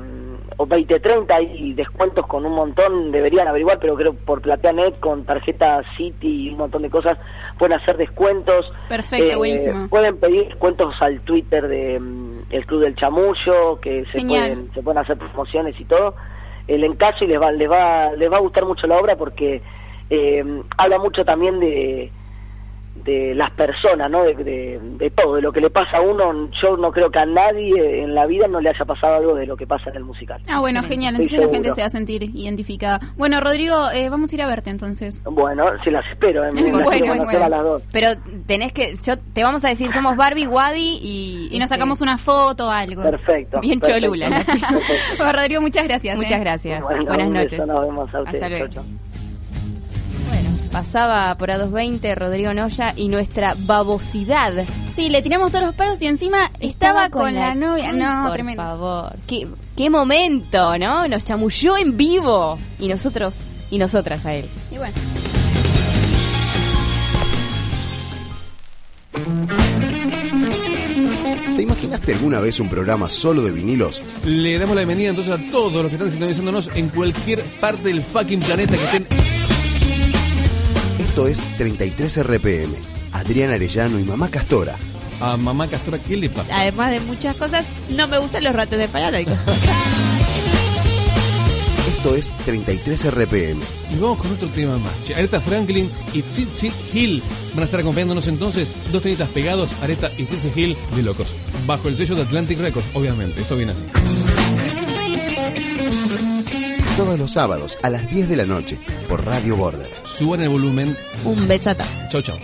o 2030, hay descuentos con un montón, deberían averiguar, pero creo por PlateaNet, con tarjeta City y un montón de cosas, pueden hacer descuentos. Perfecto, Eh, buenísimo. Pueden pedir descuentos al Twitter de mm, el Club del Chamullo, que se Genial. pueden, se pueden hacer promociones y todo. El encaso y les va, les va, les va a gustar mucho la obra porque eh, habla mucho también de de las personas, ¿no? De, de, de todo, de lo que le pasa a uno. Yo no creo que a nadie en la vida no le haya pasado algo de lo que pasa en el musical. Ah, bueno, genial. Entonces la gente se va a sentir identificada. Bueno, Rodrigo, eh, vamos a ir a verte entonces. Bueno, se las espero, ¿eh? (laughs) Me Bueno, las quiero bueno. conocer a las dos. Pero tenés que... Yo, te vamos a decir, somos Barbie, Wadi y... Y nos sacamos una foto o algo. Perfecto. Bien perfecto. cholula. (laughs) Bueno, Rodrigo, muchas gracias. Muchas eh. gracias. Bueno, Buenas noches. beso, nos vemos a Hasta luego. Chau, chau. Pasaba por A220 Rodrigo Noya y nuestra babosidad. Sí, le tiramos todos los palos y encima estaba, con, la, novia. Ay, No, por tremendo. favor. ¿Qué, qué momento, ¿no? Nos chamulló en vivo. Y nosotros y nosotras a él. Y bueno. ¿Te imaginaste alguna vez un programa solo de vinilos? Le damos la bienvenida entonces a todos los que están sintonizándonos en cualquier parte del fucking planeta que estén Esto es 33 RPM. Adrián Arellano y Mamá Castora. A mamá Castora, ¿qué le pasa? Además de muchas cosas, no me gustan los ratos de paranoico. (laughs) Esto es 33 RPM. Y vamos con otro tema más. Aretha Franklin y Tsitsi Hill van a estar acompañándonos entonces. Dos temitas pegados, Aretha y Tsitsi Hill de locos. Bajo el sello de Atlantic Records, obviamente. Esto viene así. Todos los sábados a las 10 de la noche por Radio Border. Suban el volumen. Un beso atrás. Chau, chau.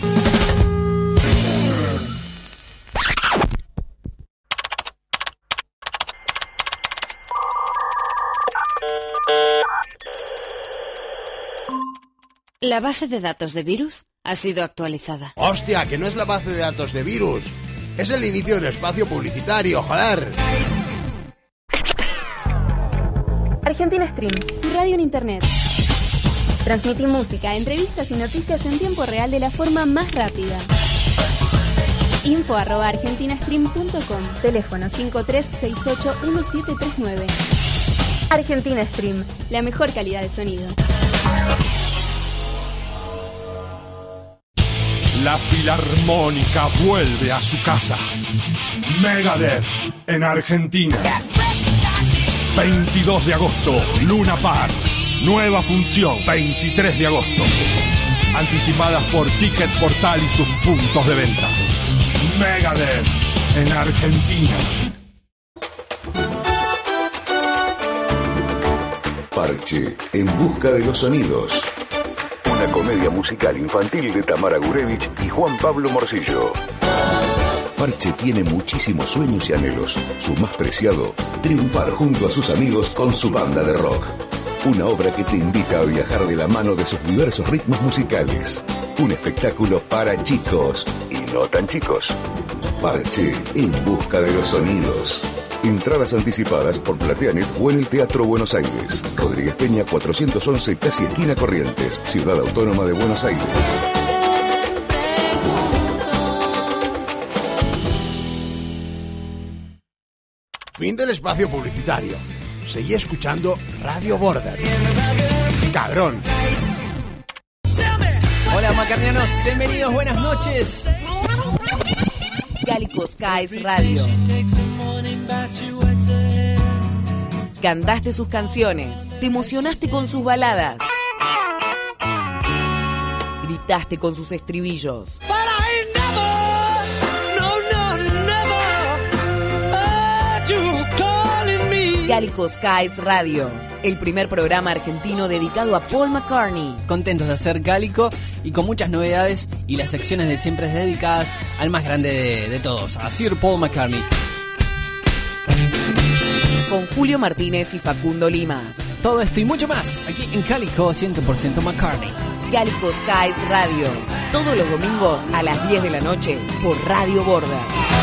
La base de datos de virus ha sido actualizada. Hostia, que no es la base de datos de virus. Es el inicio del espacio publicitario, joder. Argentina Stream, radio en internet. Transmití música, entrevistas y noticias en tiempo real de la forma más rápida. Info arroba argentinastream.com, teléfono 53681739. Argentina Stream, la mejor calidad de sonido. La Filarmónica vuelve a su casa. Megadeth en Argentina. 22 de agosto, Luna Park. Nueva función, 23 de agosto. Anticipadas por Ticket Portal y sus puntos de venta. Megadeth en Argentina. Parche, en busca de los sonidos. Una comedia musical infantil de Tamara Gurevich y Juan Pablo Morcillo. Parche tiene muchísimos sueños y anhelos. Su más preciado, triunfar junto a sus amigos con su banda de rock. Una obra que te invita a viajar de la mano de sus diversos ritmos musicales. Un espectáculo para chicos y no tan chicos. Parche, en busca de los sonidos. Entradas anticipadas por Plateanet o en el Teatro Buenos Aires. Rodríguez Peña 411, casi esquina Corrientes, Ciudad Autónoma de Buenos Aires. Fin del espacio publicitario. Seguí escuchando Radio Border. Cabrón. Hola macarnianos, bienvenidos, buenas noches. Cálico Skies Radio. Cantaste sus canciones, te emocionaste con sus baladas. Gritaste con sus estribillos. Cálico Skies Radio, el primer programa argentino dedicado a Paul McCartney. Contentos de hacer Cálico y con muchas novedades y las secciones de siempre dedicadas al más grande de, de todos, a Sir Paul McCartney. Con Julio Martínez y Facundo Limas. Todo esto y mucho más aquí en Cálico 100% McCartney. Cálico Skies Radio, todos los domingos a las 10 de la noche por Radio Borda.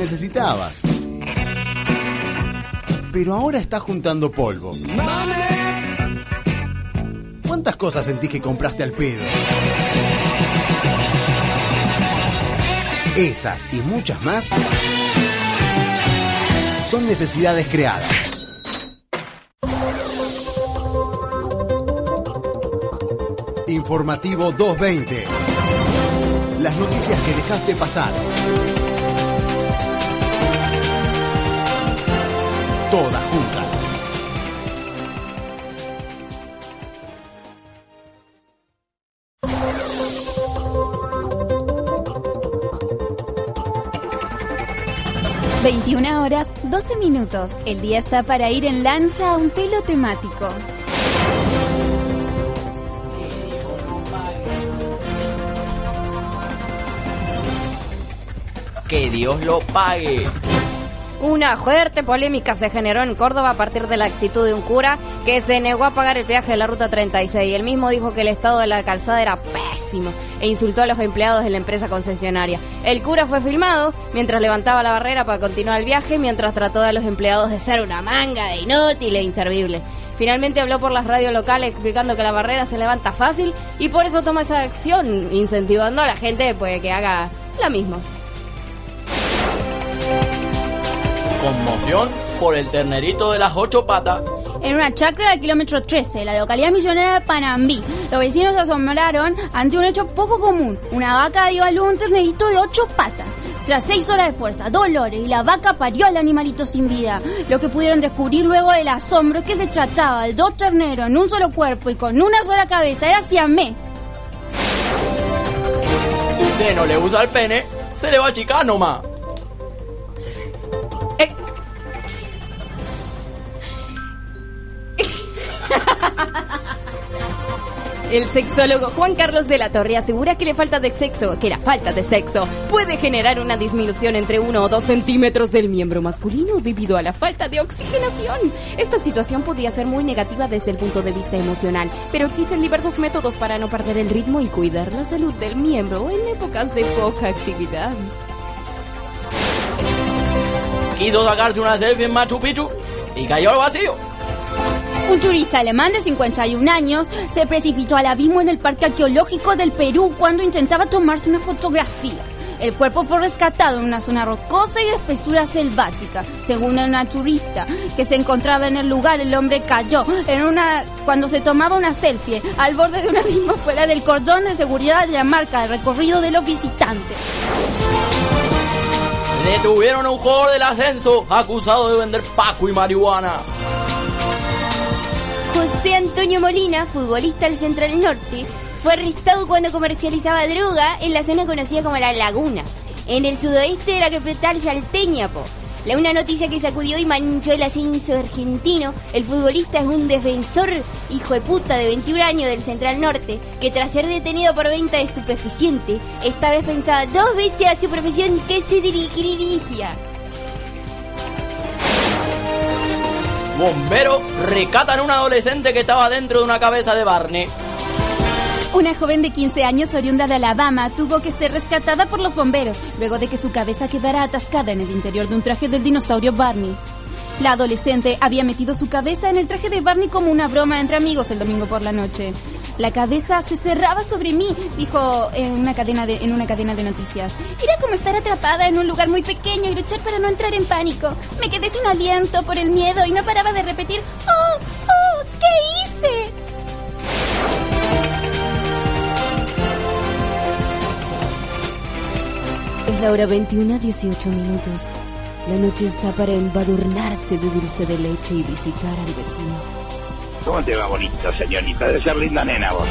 Necesitabas. Pero ahora estás juntando polvo. ¿Cuántas cosas sentís que compraste al pedo? Esas y muchas más son necesidades creadas. Informativo 220. Las noticias que dejaste pasar. Todas juntas. ...21 horas, 12 minutos. El día está para ir en lancha a un telo temático. Que Dios lo pague. Una fuerte polémica se generó en Córdoba a partir de la actitud de un cura que se negó a pagar el peaje de la ruta 36. El mismo dijo que el estado de la calzada era pésimo e insultó a los empleados de la empresa concesionaria. El cura fue filmado mientras levantaba la barrera para continuar el viaje, mientras trató a los empleados de ser una manga de inútil e inservible. Finalmente habló por las radios locales explicando que la barrera se levanta fácil y por eso toma esa acción, incentivando a la gente pues, que haga la misma. Conmoción por el ternerito de las ocho patas. En una chacra del kilómetro 13, la localidad misionera de Panambí, los vecinos se asombraron ante un hecho poco común. Una vaca dio a luz un ternerito de ocho patas. Tras seis horas de fuerza, dolores y la vaca parió al animalito sin vida. Lo que pudieron descubrir luego del asombro es que se trataba de dos terneros en un solo cuerpo y con una sola cabeza. Era siamés. Si usted no le usa el pene, se le va a achicar nomás. (laughs) El sexólogo Juan Carlos de la Torre asegura que la falta de sexo, que la falta de sexo puede generar una disminución entre 1 o 2 centímetros del miembro masculino debido a la falta de oxigenación. Esta situación podría ser muy negativa desde el punto de vista emocional, pero existen diversos métodos para no perder el ritmo y cuidar la salud del miembro en épocas de poca actividad. Quiso sacarse una selfie en Machu Picchu y cayó al vacío. Un turista alemán de 51 años se precipitó al abismo en el Parque Arqueológico del Perú cuando intentaba tomarse una fotografía. El cuerpo fue rescatado en una zona rocosa y de espesura selvática. Según una turista que se encontraba en el lugar, el hombre cayó en una cuando se tomaba una selfie al borde de un abismo fuera del cordón de seguridad de la marca de recorrido de los visitantes. Detuvieron a un jugador del ascenso acusado de vender paco y marihuana. José Antonio Molina, futbolista del Central Norte, fue arrestado cuando comercializaba droga en la zona conocida como La Laguna, en el sudoeste de la capital salteña. po. La una noticia que sacudió y manchó el ascenso argentino. El futbolista es un defensor hijo de puta de 21 años del Central Norte que tras ser detenido por venta de estupefaciente, esta vez pensaba dos veces a su profesión que se dirigiría. Bomberos recatan a un adolescente que estaba dentro de una cabeza de Barney. Una joven de 15 años oriunda de Alabama tuvo que ser rescatada por los bomberos luego de que su cabeza quedara atascada en el interior de un traje del dinosaurio Barney. La adolescente había metido su cabeza en el traje de Barney como una broma entre amigos el domingo por la noche. La cabeza se cerraba sobre mí, dijo en una cadena de, en una cadena de noticias. Era como estar atrapada en un lugar muy pequeño y luchar para no entrar en pánico. Me quedé sin aliento por el miedo y no paraba de repetir, ¡Oh! ¡Oh! ¿Qué hice? Es la hora 21 a 18 minutos. La noche está para embadurnarse de dulce de leche y visitar al vecino. ¿Cómo te va bonito, señorita? Debe ser linda nena vos.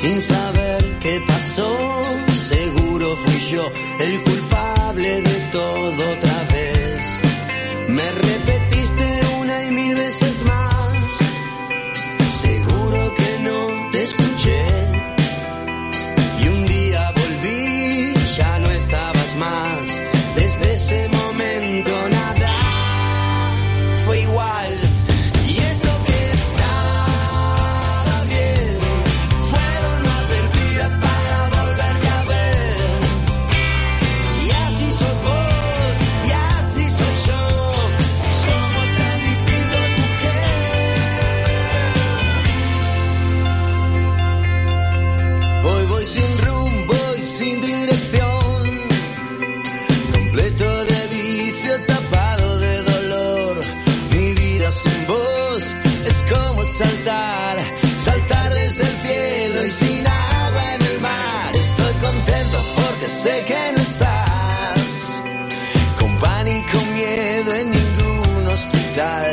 sin saber qué pasó, seguro fui yo. saltar, saltar desde el cielo y sin agua en el mar. Estoy contento porque sé que no estás con pánico, miedo en ningún hospital.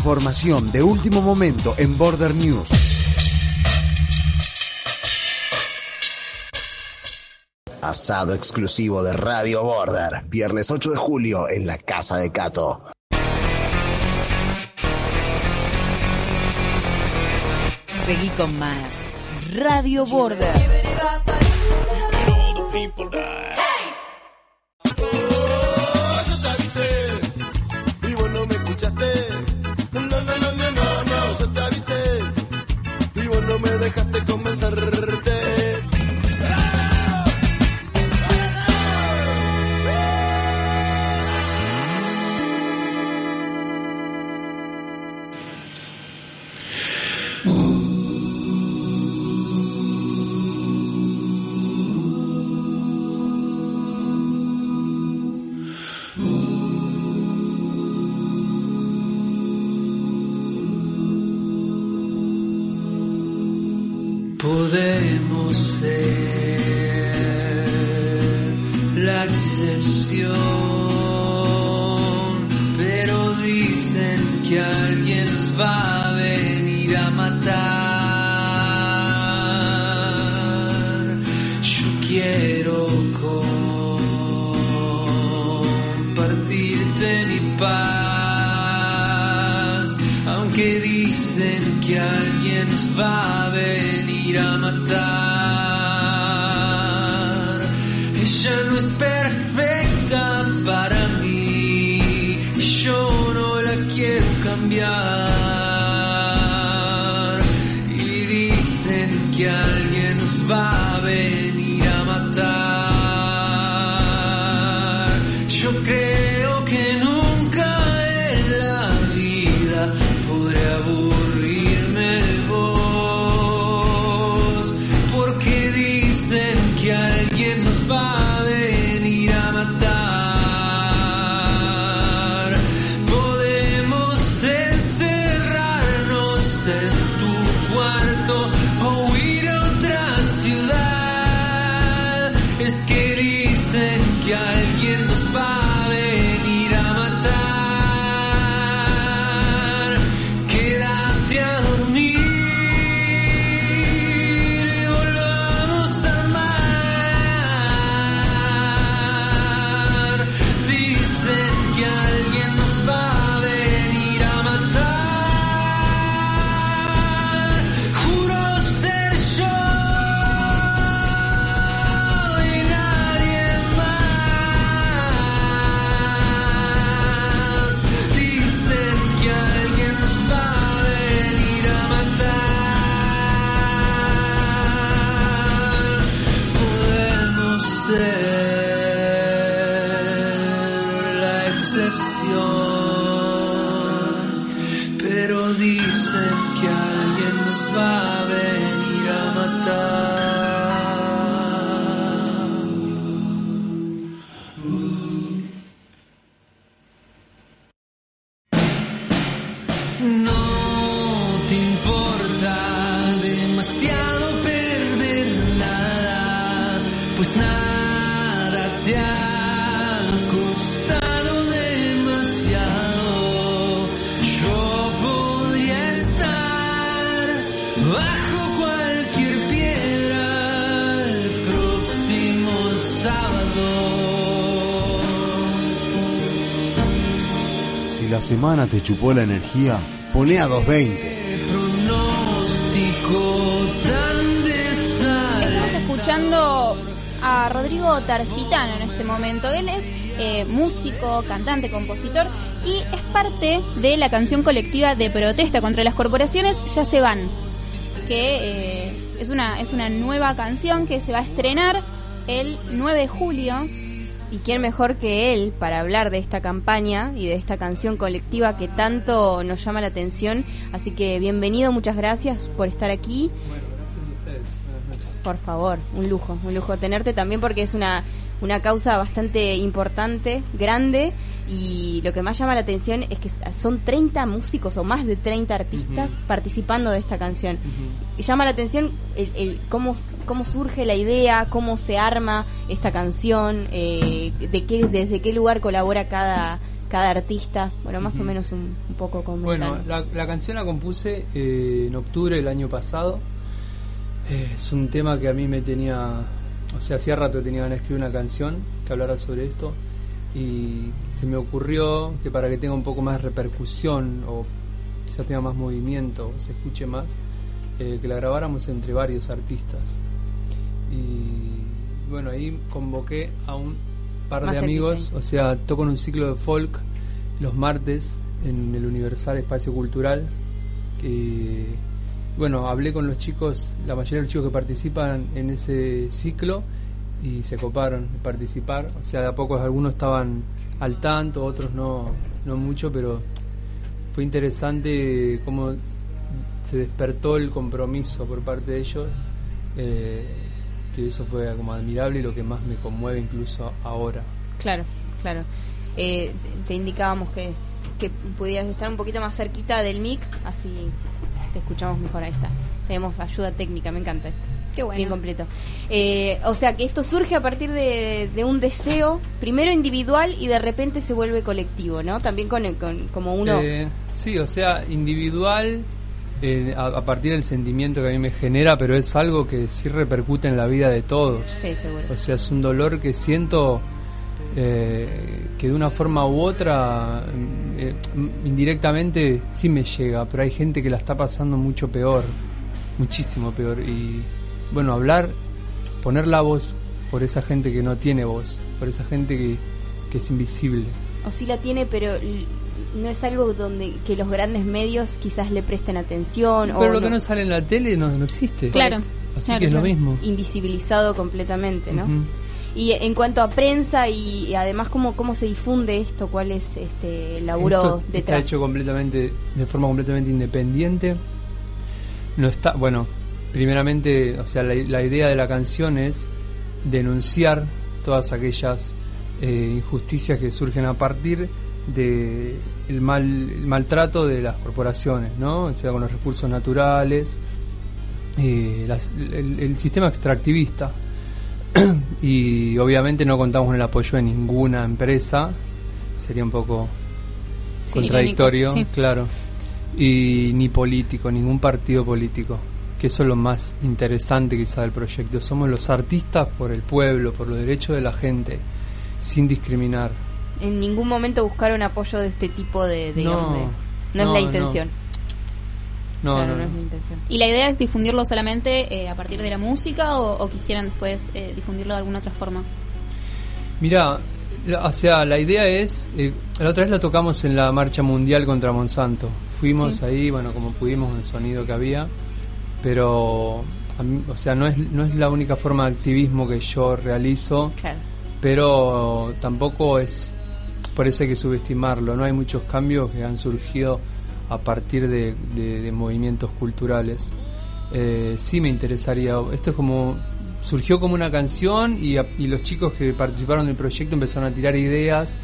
información de último momento en Border News. Asado exclusivo de Radio Border, viernes 8 de julio en la Casa de Cato. Seguí con más Radio Border. Semana te chupó la energía, poné a 220. Pronóstico tan Estamos escuchando a Rodrigo Tarcitano en este momento. Él es eh, músico, cantante, compositor y es parte de la canción colectiva de protesta contra las corporaciones Ya se van, que eh, es, una, es una nueva canción que se va a estrenar el 9 de julio. ¿Y quién mejor que él para hablar de esta campaña y de esta canción colectiva que tanto nos llama la atención? Así que bienvenido, muchas gracias por estar aquí. Por favor, un lujo, un lujo tenerte también porque es una, una causa bastante importante, grande y lo que más llama la atención es que son 30 músicos o más de 30 artistas participando de esta canción. Y llama la atención el, el cómo, cómo surge la idea, cómo se arma esta canción, eh, de qué, desde qué lugar colabora cada, cada artista. Bueno, más o menos un, un poco Bueno, comentanos. la, la canción la compuse eh, en octubre del año pasado. Eh, es un tema que a mí me tenía, o sea, hacía rato tenía ganas de escribir una canción que hablara sobre esto y se me ocurrió que para que tenga un poco más de repercusión o quizás tenga más movimiento, se escuche más, eh, que la grabáramos entre varios artistas. Y bueno, ahí convoqué a un par Más de cerquita amigos, o sea, toco en un ciclo de folk los martes en el Universal Espacio Cultural. Que, bueno, hablé con los chicos, la mayoría de los chicos que participan en ese ciclo y se coparon de participar. O sea, de a poco algunos estaban al tanto, otros no, no mucho, pero fue interesante cómo se despertó el compromiso por parte de ellos. eh, que eso fue como admirable y lo que más me conmueve incluso ahora. Claro, claro. Eh, te indicábamos que, que pudieras estar un poquito más cerquita del mic, así te escuchamos mejor. Ahí está. Tenemos ayuda técnica, me encanta esto. Qué bueno. Bien completo. Eh, o sea que esto surge a partir de, de un deseo, primero individual y de repente se vuelve colectivo, ¿no? También con, el- con como uno... Eh, sí, o sea, individual eh, a, a partir del sentimiento que a mí me genera, pero es algo que sí repercute en la vida de todos. Sí, seguro. O sea, es un dolor que siento eh, que de una forma u otra, mm, eh, mm, indirectamente sí me llega, pero hay gente que la está pasando mucho peor, muchísimo peor. Y bueno, hablar, poner la voz por esa gente que no tiene voz, por esa gente que, que es invisible. O sí la tiene, pero no es algo donde que los grandes medios quizás le presten atención. Pero o lo que no sale en la tele no, no existe. Claro. Así Claro, que es lo mismo. Invisibilizado completamente, ¿no? Y en cuanto a prensa y, y además cómo, cómo se difunde esto, cuál es este el laburo Esto está detrás. hecho completamente de forma completamente independiente. No está, bueno, primeramente, o sea, la, la idea de la canción es denunciar todas aquellas eh, injusticias que surgen a partir de el mal el maltrato de las corporaciones, ¿no? O sea, con los recursos naturales, eh, las- el, el sistema extractivista. (clears throat) y obviamente no contamos con el apoyo de ninguna empresa, sería un poco Sí, contradictorio, irónico, sí. claro, y ni político, ningún partido político, que eso es lo más interesante quizá del proyecto. Somos los artistas por el pueblo, por los derechos de la gente, sin discriminar. En ningún momento buscaron apoyo de este tipo de, de, No, de- no, no, es la no. intención. No, Claro, no, no es no. la intención. ¿Y la idea es difundirlo solamente eh, a partir de la música o, o quisieran después eh, difundirlo de alguna otra forma? Mira, la- o sea, la idea es, eh, la otra vez lo tocamos en la marcha mundial contra Monsanto. Fuimos Sí. ahí, bueno, como pudimos, el sonido que había, pero, mí- o sea, no es, no es la única forma de activismo que yo realizo, Claro. pero tampoco es, por eso hay que subestimarlo, no hay muchos cambios que han surgido a partir de, de- de movimientos culturales. Eh, sí me interesaría, esto es como, surgió como una canción y, a- y los chicos que participaron del proyecto empezaron a tirar ideas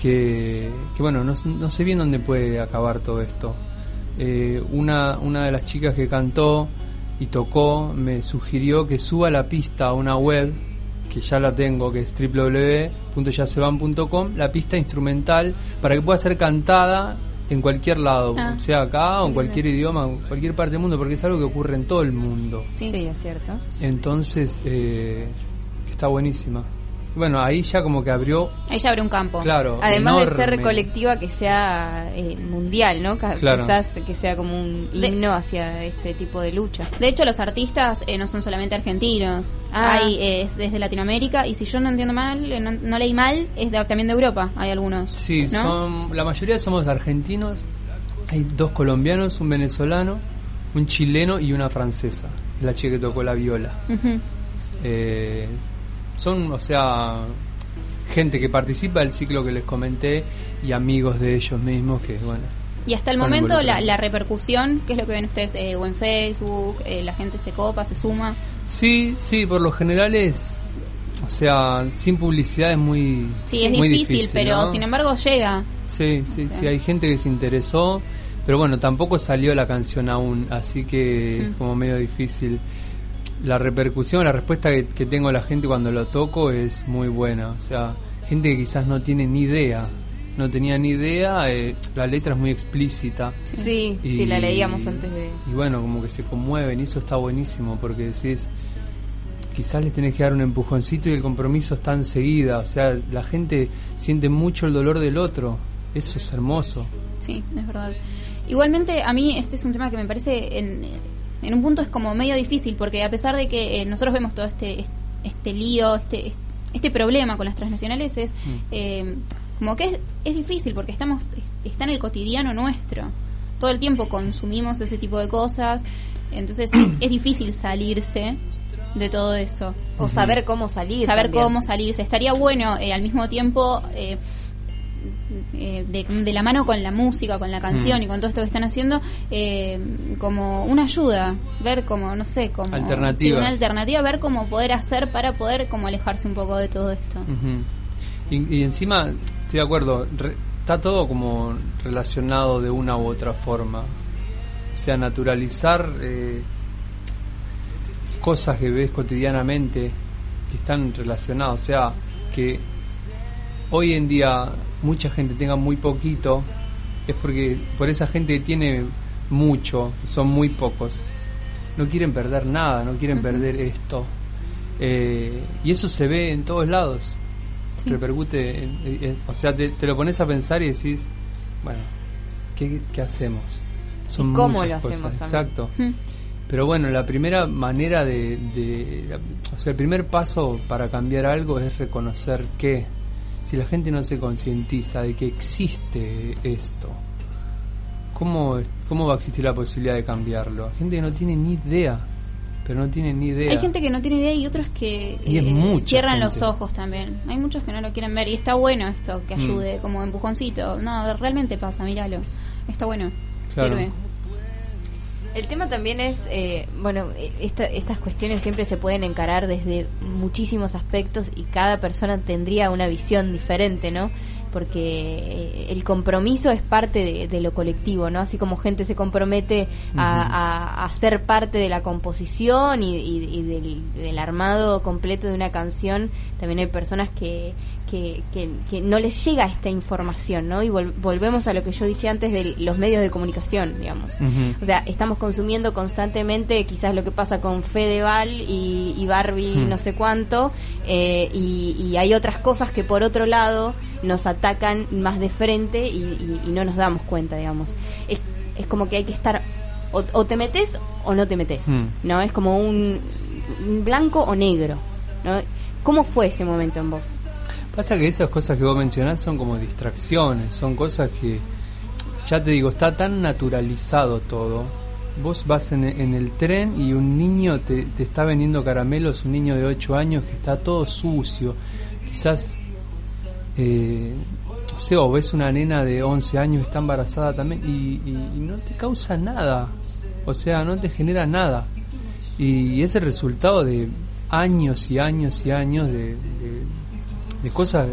que, que bueno, no, no sé bien dónde puede acabar todo esto. Eh, una, una de las chicas que cantó y tocó me sugirió que suba la pista a una web que ya la tengo, que es www.yasevan.com, la pista instrumental para que pueda ser cantada en cualquier lado, Ah. sea acá o en cualquier idioma, en cualquier parte del mundo, porque es algo que ocurre en todo el mundo. Sí, es cierto. Entonces, eh, está buenísima. Bueno, ahí ya como que abrió, Ahí ya abre un campo. claro, Además de ser colectiva, que sea eh, mundial, ¿no? Claro. Quizás que sea como un De- himno hacia este tipo de lucha. De hecho, los artistas eh, no son solamente argentinos. Ah. Hay, eh, es, es de Latinoamérica y si yo no entiendo mal, eh, no, no leí mal, es de- también de Europa. Hay algunos. Sí, ¿no? son, la mayoría somos argentinos. Hay dos colombianos, un venezolano, un chileno y una francesa. La chica que tocó la viola. Eh, son, o sea, gente que participa del ciclo que les comenté y amigos de ellos mismos que, bueno. Y hasta el momento la, la repercusión, ¿qué es lo que ven ustedes? Eh, o en Facebook, eh, la gente se copa, se suma. Sí, sí, por lo general es, o sea, sin publicidad es muy, Sí, es muy difícil, pero ¿no? sin embargo llega. Sí, sí, Sí. sí, hay gente que se interesó, pero bueno, tampoco salió la canción aún, así que es Mm. como medio difícil. La repercusión, la respuesta que, que tengo a la gente cuando lo toco es muy buena. O sea, gente que quizás no tiene ni idea, no tenía ni idea, eh, la letra es muy explícita. Sí, Y- sí, la leíamos antes de... Y bueno, como que se conmueven y eso está buenísimo porque decís, quizás le tenés que dar un empujoncito y el compromiso está enseguida. O sea, la gente siente mucho el dolor del otro. Eso es hermoso. Sí, es verdad. Igualmente, a mí este es un tema que me parece en, en un punto es como medio difícil, porque a pesar de que eh, nosotros vemos todo este, este lío, este, este problema con las transnacionales, es eh, como que es, es difícil, porque estamos está en el cotidiano nuestro. Todo el tiempo consumimos ese tipo de cosas, entonces es, es difícil salirse de todo eso. O saber cómo salir. Saber también. cómo salirse. Estaría bueno eh, al mismo tiempo... eh, de, de la mano con la música, con la canción Mm. y con todo esto que están haciendo, eh, como una ayuda, ver como, no sé, como... Sí, una alternativa, ver cómo poder hacer para poder como alejarse un poco de todo esto. Y, y encima, estoy de acuerdo, re- está todo como relacionado de una u otra forma. O sea, naturalizar... eh, cosas que ves cotidianamente que están relacionadas. O sea, que hoy en día mucha gente tenga muy poquito, es porque por esa gente que tiene mucho, son muy pocos, no quieren perder nada, no quieren perder esto. Eh, y eso se ve en todos lados. Sí. Repercute, en- en- o sea, te, te lo pones a pensar y decís, bueno, ¿qué, qué hacemos? ¿Y cómo muchas lo cosas? Exacto. Pero bueno, la primera manera de, de- O sea, el primer paso para cambiar algo es reconocer que si la gente no se concientiza de que existe esto, ¿cómo, ¿cómo va a existir la posibilidad de cambiarlo? Hay gente que no tiene ni idea, pero no tiene ni idea. Hay gente que no tiene idea y otros que Y eh, cierran gente. los ojos también. Hay muchos que no lo quieren ver y está bueno esto que Mm. ayude como empujoncito. No, realmente pasa, míralo. Está bueno. Claro. Sirve. El tema también es, eh, bueno, eh, esta- estas cuestiones siempre se pueden encarar desde muchísimos aspectos y cada persona tendría una visión diferente, ¿no? Porque eh, el compromiso es parte de, de lo colectivo, ¿no? Así como gente se compromete a, a- a ser parte de la composición y, y- y del, del armado completo de una canción, también hay personas que, que, que- que no les llega esta información, ¿no? Y vol- volvemos a lo que yo dije antes de los medios de comunicación, digamos. O sea, estamos consumiendo constantemente quizás lo que pasa con Fedeval y, y Barbie Hmm. no sé cuánto, eh, y, y hay otras cosas que por otro lado nos atacan más de frente y, y- no nos damos cuenta, digamos. Es, es como que hay que estar, o, o te metes o no te metes. ¿no? Es como un, un blanco o negro, ¿no? ¿Cómo fue ese momento en vos? Pasa que esas cosas que vos mencionás son como distracciones, son cosas que, ya te digo, está tan naturalizado todo. Vos vas en, en el tren y un niño te, te está vendiendo caramelos, un niño de 8 años que está todo sucio. Quizás, eh, no o ves una nena de 11 años que está embarazada también y, y- no te causa nada. O sea, no te genera nada. Y es el resultado de años y años y años de- de cosas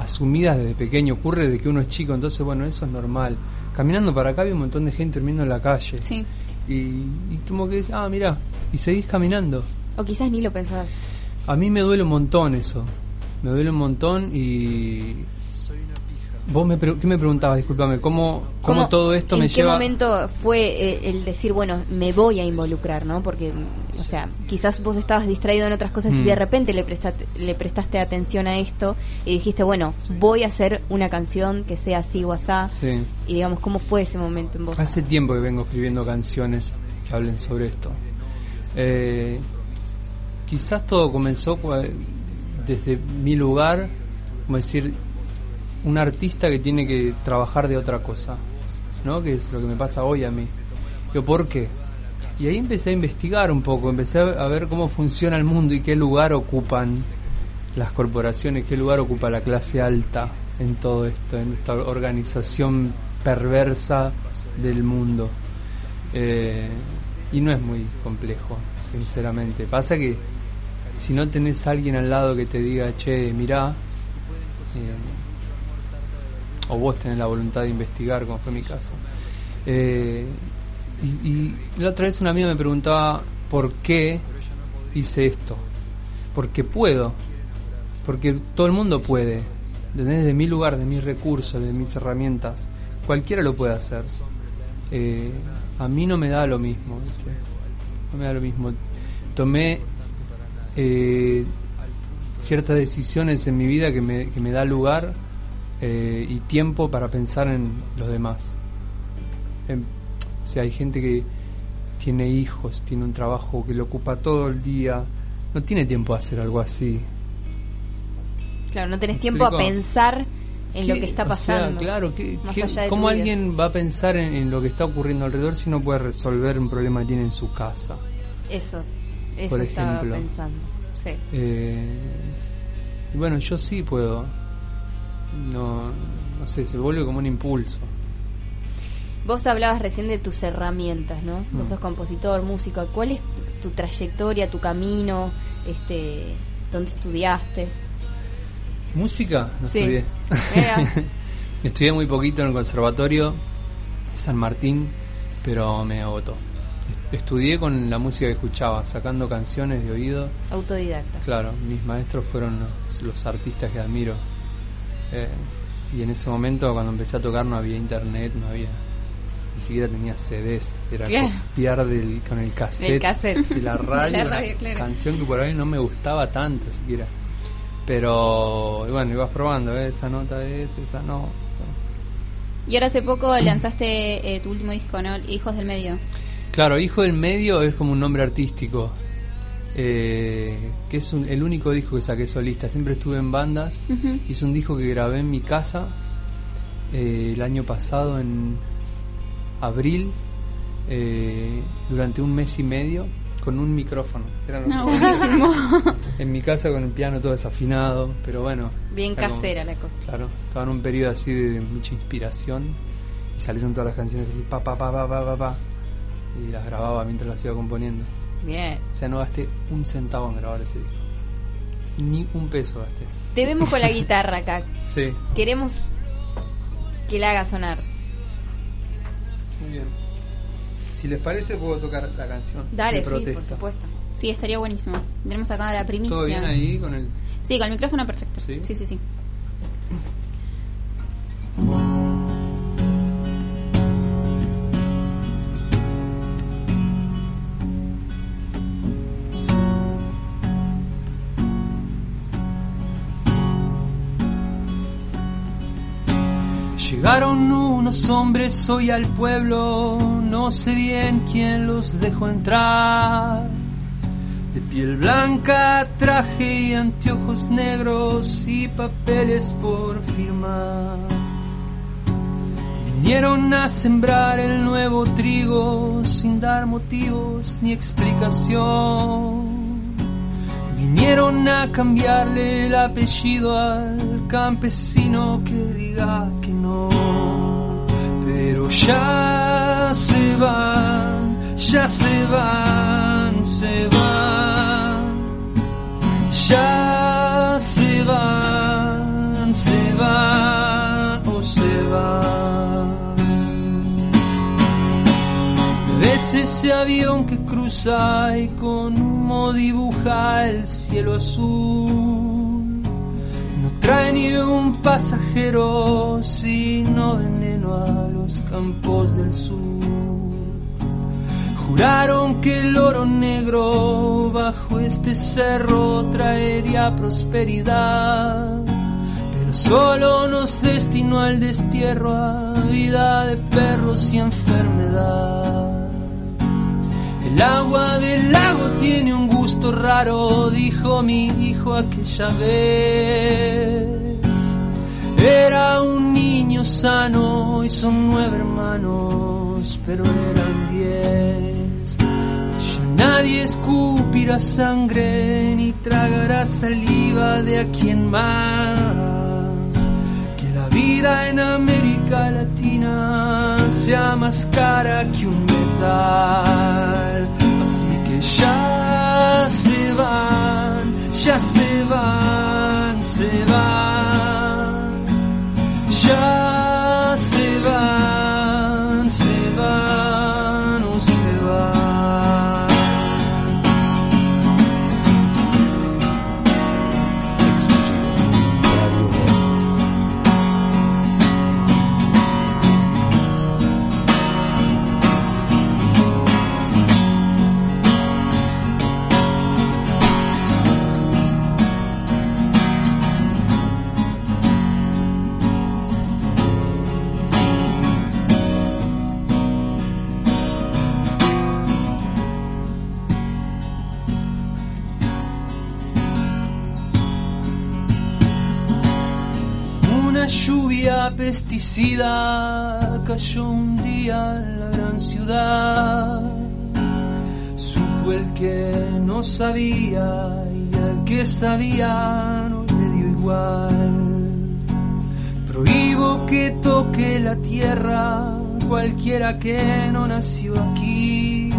asumidas desde pequeño. Ocurre de que uno es chico, entonces, bueno, eso es normal. Caminando para acá había un montón de gente durmiendo en la calle. Sí. Y, y como que, ah, mira, y seguís caminando. O quizás ni lo pensabas. A mí me duele un montón eso. Me duele un montón y... Vos me, pre- ¿qué me preguntabas? Discúlpame, ¿cómo, cómo, ¿Cómo- todo esto ¿En me qué lleva... momento fue eh, el decir, bueno, me voy a involucrar, ¿no? Porque, mm, o sea, quizás vos estabas distraído en otras cosas y Mm. de repente le prestaste, le prestaste atención a esto y dijiste, bueno, voy a hacer una canción que sea así o asá. Sí. Y digamos, ¿cómo fue ese momento en vos? Hace tiempo que vengo escribiendo canciones que hablen sobre esto. Eh, quizás todo comenzó desde mi lugar, como decir, un artista que tiene que trabajar de otra cosa, ¿no? Que es lo que me pasa hoy a mí. Yo, ¿por qué? Y ahí empecé a investigar un poco, empecé a ver cómo funciona el mundo y qué lugar ocupan las corporaciones, qué lugar ocupa la clase alta en todo esto, en esta organización perversa del mundo. Eh, y no es muy complejo, sinceramente. Pasa que si no tenés a alguien al lado que te diga, che, mirá, eh, o vos tenés la voluntad de investigar, como fue mi caso. Eh, y, la otra vez una amiga me preguntaba por qué hice esto. Porque puedo. Porque todo el mundo puede. Desde mi lugar, de mis recursos, de mis herramientas. Cualquiera lo puede hacer. Eh, a mí no me da lo mismo. No me da lo mismo. Tomé eh, ciertas decisiones en mi vida que me, que me da lugar eh, y tiempo para pensar en los demás. Em, o sea, hay gente que tiene hijos, tiene un trabajo que le ocupa todo el día, no tiene tiempo a hacer algo así. Claro, no tenés ¿Me tiempo a explico? pensar en lo que está O sea, pasando. claro, ¿qué- más allá de ¿cómo alguien va a pensar en, en lo que está ocurriendo alrededor si no puede resolver un problema que tiene en su casa? Eso, eso Por estaba ejemplo. pensando. Sí. Eh, bueno, yo sí puedo. No, no sé, se vuelve como un impulso. Vos hablabas recién de tus herramientas, ¿no? Vos Mm. sos compositor, músico. ¿Cuál es tu, tu trayectoria, tu camino? Este, ¿Dónde estudiaste? ¿Música? No Sí. estudié. (laughs) Estudié muy poquito en el conservatorio de San Martín, pero me agotó. estudié con la música que escuchaba, sacando canciones de oído. Autodidacta. Claro, mis maestros fueron los, los artistas que admiro. Eh, y en ese momento, cuando empecé a tocar, no había internet, no había. Ni siquiera tenía CDs. Era Claro. copiar del, con el cassette, cassette. de la (laughs) De radio, la una radio, claro. canción que por ahí no me gustaba tanto siquiera. Pero y bueno, ibas probando, ¿eh? esa nota es, esa no. Y ahora hace poco lanzaste eh, tu último disco, ¿no? Hijos del Medio. Claro, Hijo del Medio es como un nombre artístico. Eh, que es un- el único disco que saqué solista. Siempre estuve en bandas. Hice un disco que grabé en mi casa eh, el año pasado, en abril, eh, durante un mes y medio, con un micrófono. No, que- buenísimo. (laughs) en mi casa con el piano todo desafinado, pero bueno. Bien como- casera la cosa. Claro, estaba en un periodo así de mucha inspiración y salieron todas las canciones así, pa, pa, pa, pa, pa, pa, pa, y las grababa mientras las iba componiendo. Bien. O sea, no gasté un centavo en grabar ese disco. Ni un peso gasté. Te vemos con la guitarra acá. (laughs) Sí. Queremos que la haga sonar. Muy bien. Si les parece, puedo tocar la canción. Dale, de sí, por supuesto. Sí, estaría buenísimo. Tenemos acá la primicia. ¿Todo bien ahí con el.? Sí, con el micrófono perfecto. ¿Sí? sí, sí. sí. Llegaron unos hombres hoy al pueblo, no sé bien quién los dejó entrar. De piel blanca, traje y anteojos negros y papeles por firmar. Vinieron a sembrar el nuevo trigo sin dar motivos ni explicación. Vinieron a cambiarle el apellido al campesino que diga. Pero ya se van, ya se van, se van. Ya se van, se van o se van. Ves ese avión que cruza y con humo dibuja el cielo azul. No trae ni un pasajero, sino a los campos del sur. Juraron que el oro negro bajo este cerro traería prosperidad, pero solo nos destinó al destierro a vida de perros y enfermedad. El agua del lago tiene un gusto raro, dijo mi hijo aquella vez. Era un niño sano y son nueve hermanos, pero eran diez. Ya nadie escupirá sangre ni tragará saliva de a quien más. Que la vida en América Latina sea más cara que un metal. Así que ya se van, ya se van, se van. Ya se van, Una lluvia pesticida cayó un día en la gran ciudad. Supo el que no sabía y al que sabía no le dio igual. Prohíbo que toque la tierra cualquiera que no nació aquí.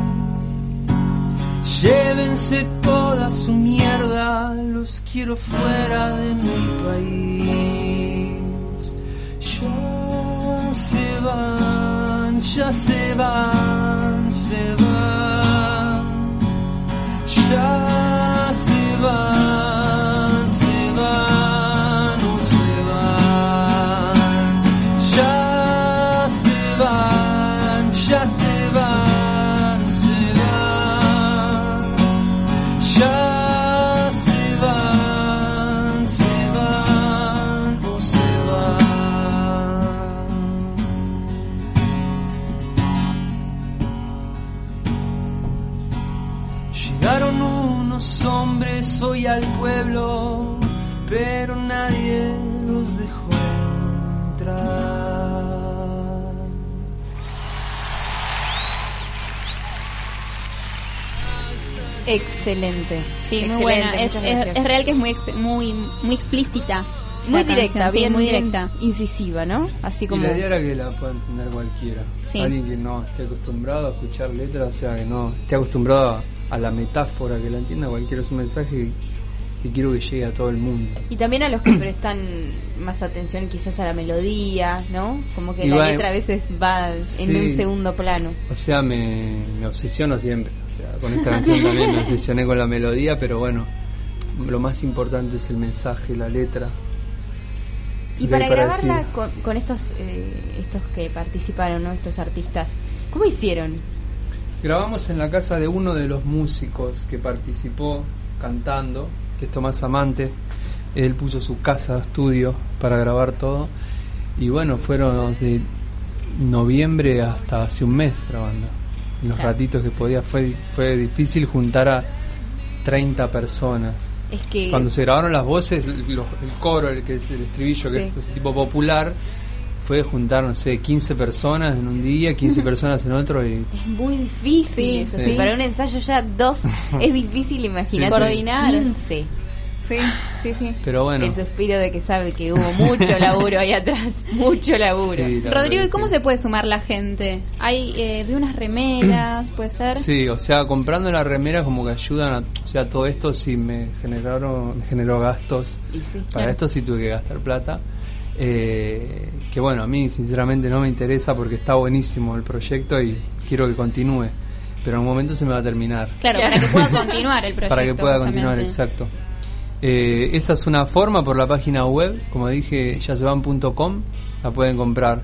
Llévense toda su mierda, los quiero fuera de mi país. Shiva, just seven, seven, just. Hombres hoy al pueblo, pero nadie los dejó entrar. Excelente. Sí, muy buena. Es, real que es muy, exp- muy, muy explícita. Muy directa, canción, sí, bien, muy bien directa. incisiva, ¿no? Así Y como... la idea era que la pueda entender cualquiera. Sí. Alguien que no esté acostumbrado a escuchar letras, o sea, que no esté acostumbrado a, a la metáfora, que la entienda cualquiera. Es un mensaje que, quiero que llegue a todo el mundo. Y también a los que (clears throat) prestan más atención quizás a la melodía, ¿no? Como que Y la va- letra a veces va en un segundo plano. O sea, me, me obsesiono siempre. O sea, con esta canción también me obsesioné con la melodía, pero bueno, lo más importante es el mensaje, la letra. Y para para grabarla con, con estos eh, estos que participaron, ¿no? Estos artistas, ¿cómo hicieron? Grabamos en la casa de uno de los músicos que participó cantando, que es Tomás Amante. Él puso su casa estudio para grabar todo. Y bueno, fueron de noviembre hasta hace un mes grabando. En los Claro. ratitos que podía. Fue, fue difícil juntar a 30 personas. Es que Cuando se grabaron las voces, los- el coro, el que es el estribillo, que es ese tipo popular, fue juntar, no sé, 15 personas en un día, 15 (laughs) personas en otro y es muy difícil. Sí, eso. sí. Para un ensayo ya dos (laughs) es difícil imaginar Sí, sí. Coordinar. 15. Sí, sí, sí. Pero bueno. El suspiro de que sabe que hubo mucho (laughs) laburo ahí atrás, mucho laburo. Sí, la Rodrigo, ¿y cómo se puede sumar la gente? Hay, eh, vi unas remeras, puede ser. Sí, o sea, comprando la remera como que ayudan a, o sea, todo esto sí me generaron, me generó gastos. Y sí. Para Claro. esto sí tuve que gastar plata. Eh, que bueno, a mí sinceramente no me interesa porque está buenísimo el proyecto y quiero que continúe. Pero en un momento se me va a terminar. Claro, para que pueda continuar el proyecto. para que pueda continuar, exacto. Eh, esa es una forma por la página web, como dije, yasevan.com, la pueden comprar.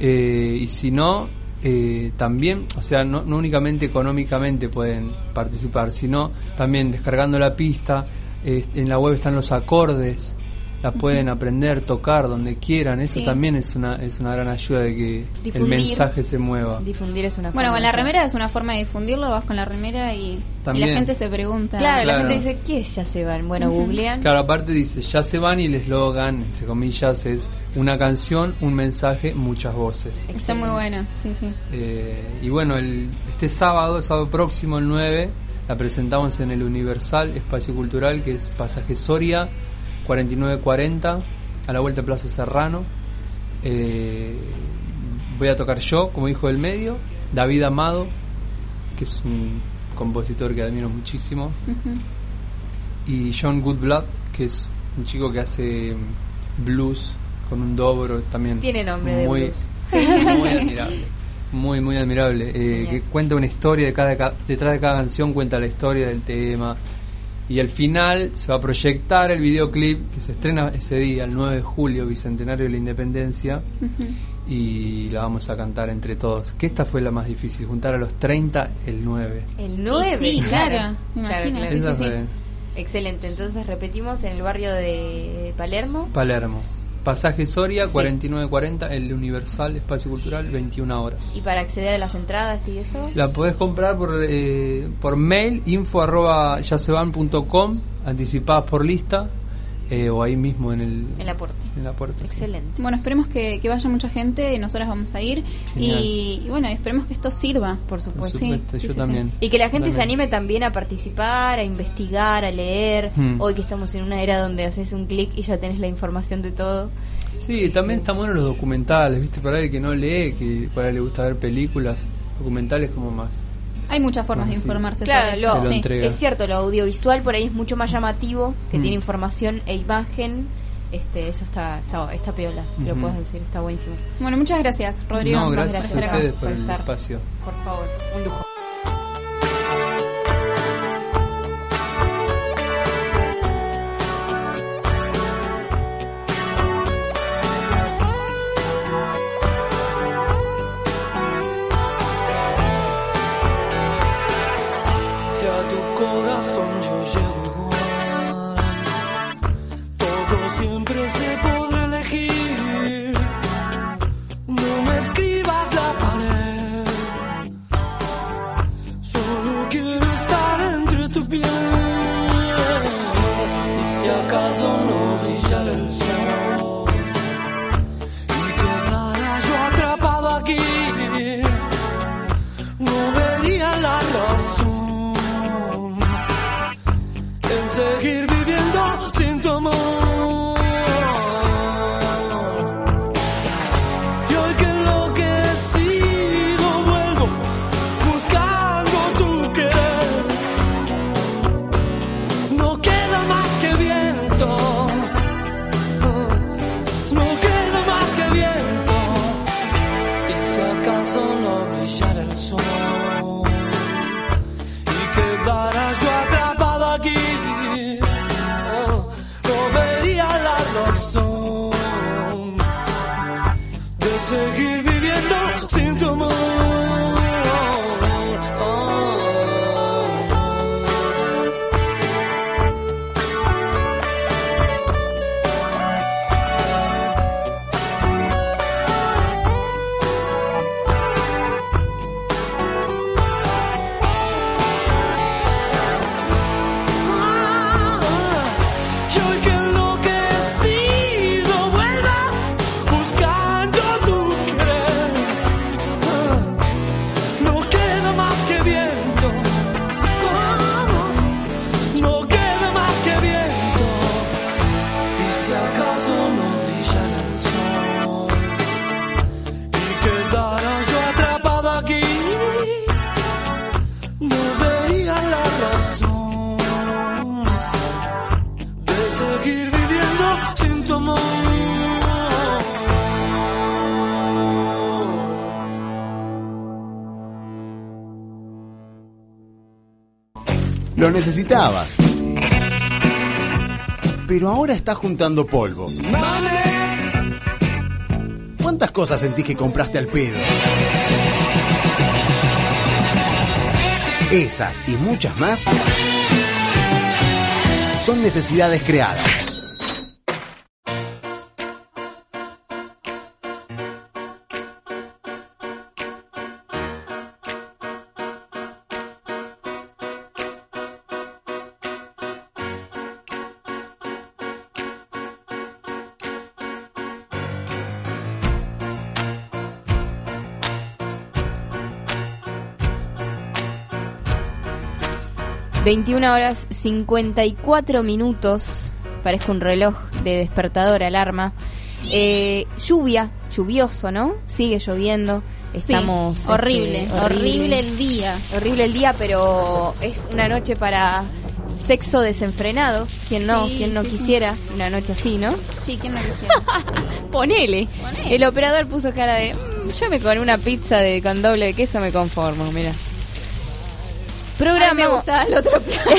Eh, y si no, eh, también, o sea, no, no únicamente económicamente pueden participar, sino también descargando la pista, eh, en la web están los acordes, la pueden aprender, tocar donde quieran, eso Sí. también es una, es una gran ayuda de que el mensaje se mueva. Difundir es una Bueno, forma con la remera es una forma de difundirlo, vas con la remera y, y También. la gente se pregunta. Claro, la gente dice, ¿qué es? Ya se van. Bueno, googlean. Claro, aparte dice, ya se van y el eslogan, entre comillas, es una canción, un mensaje, muchas voces. Está muy buena, sí, sí. Eh, y bueno, el, este sábado, sábado próximo, el 9, la presentamos en el Universal Espacio Cultural, que es Pasaje Soria, 4940, a la vuelta de Plaza Serrano. Eh, voy a tocar yo, como hijo del medio, David Amado, que es un compositor que admiro muchísimo, y John Goodblood, que es un chico que hace blues con un dobro también. Tiene nombre de muy, blues. (laughs) Muy admirable. Muy, muy admirable. Eh, que cuenta una historia de cada, ca- detrás de cada canción, cuenta la historia del tema. Y al final se va a proyectar el videoclip que se estrena ese día, el 9 de julio, bicentenario de la independencia. Y la vamos a cantar entre todos. Que esta fue la más difícil, juntar a los 30 el 9. El 9. Y sí, claro, sí, sí, Excelente, entonces repetimos en el barrio de Palermo. Palermo. Pasaje Soria, Sí. 4940, el Universal Espacio Cultural, 21 horas. Y para acceder a las entradas y eso. La podés comprar por, eh, por mail, info arroba yasevan.com, anticipadas por lista, eh, o ahí mismo en, el, En la puerta. en la puerta. sí. Excelente. Bueno, esperemos que, que vaya mucha gente y nosotras vamos a ir. Y, y bueno, esperemos que esto sirva. Por supuesto. Por supuesto, Sí, yo sí, también. Y que la gente se anime también a participar, a investigar, a leer. Hmm. Hoy que estamos en una era donde haces un clic y ya tenés la información de todo. Sí, también están buenos los documentales, ¿viste? Para el que no lee, que para el le gusta ver películas, documentales como más. Hay muchas formas Ah, de sí. informarse Claro, sobre lo Sí. es cierto, lo audiovisual por ahí es mucho más llamativo, que Hmm. tiene información e imagen. Este, eso está, está, está piola, lo puedes decir, está buenísimo. Bueno, muchas gracias, Rodrigo. no, Muchas gracias, gracias a acá ustedes por por el estar. espacio. Por favor, un lujo. lost so necesitabas. Pero ahora estás juntando polvo. ¿Cuántas cosas sentís que compraste al pedo? Esas y muchas más son necesidades creadas. 21 horas 54 minutos. Parezco un reloj de despertador, alarma. Eh, lluvia, lluvioso, ¿no? Sigue lloviendo. Estamos. Sí, horrible, este, horrible el día. Horrible el día, pero es una noche para sexo desenfrenado. ¿Quién no? Sí, ¿Quién no sí, quisiera una noche así, no? Sí, ¿quién no quisiera? (laughs) Ponele. El operador puso cara de. "Mm, yo me con una pizza de con doble de queso me conformo, mira. Programa. Ay, me gustaba el otro plato. (laughs)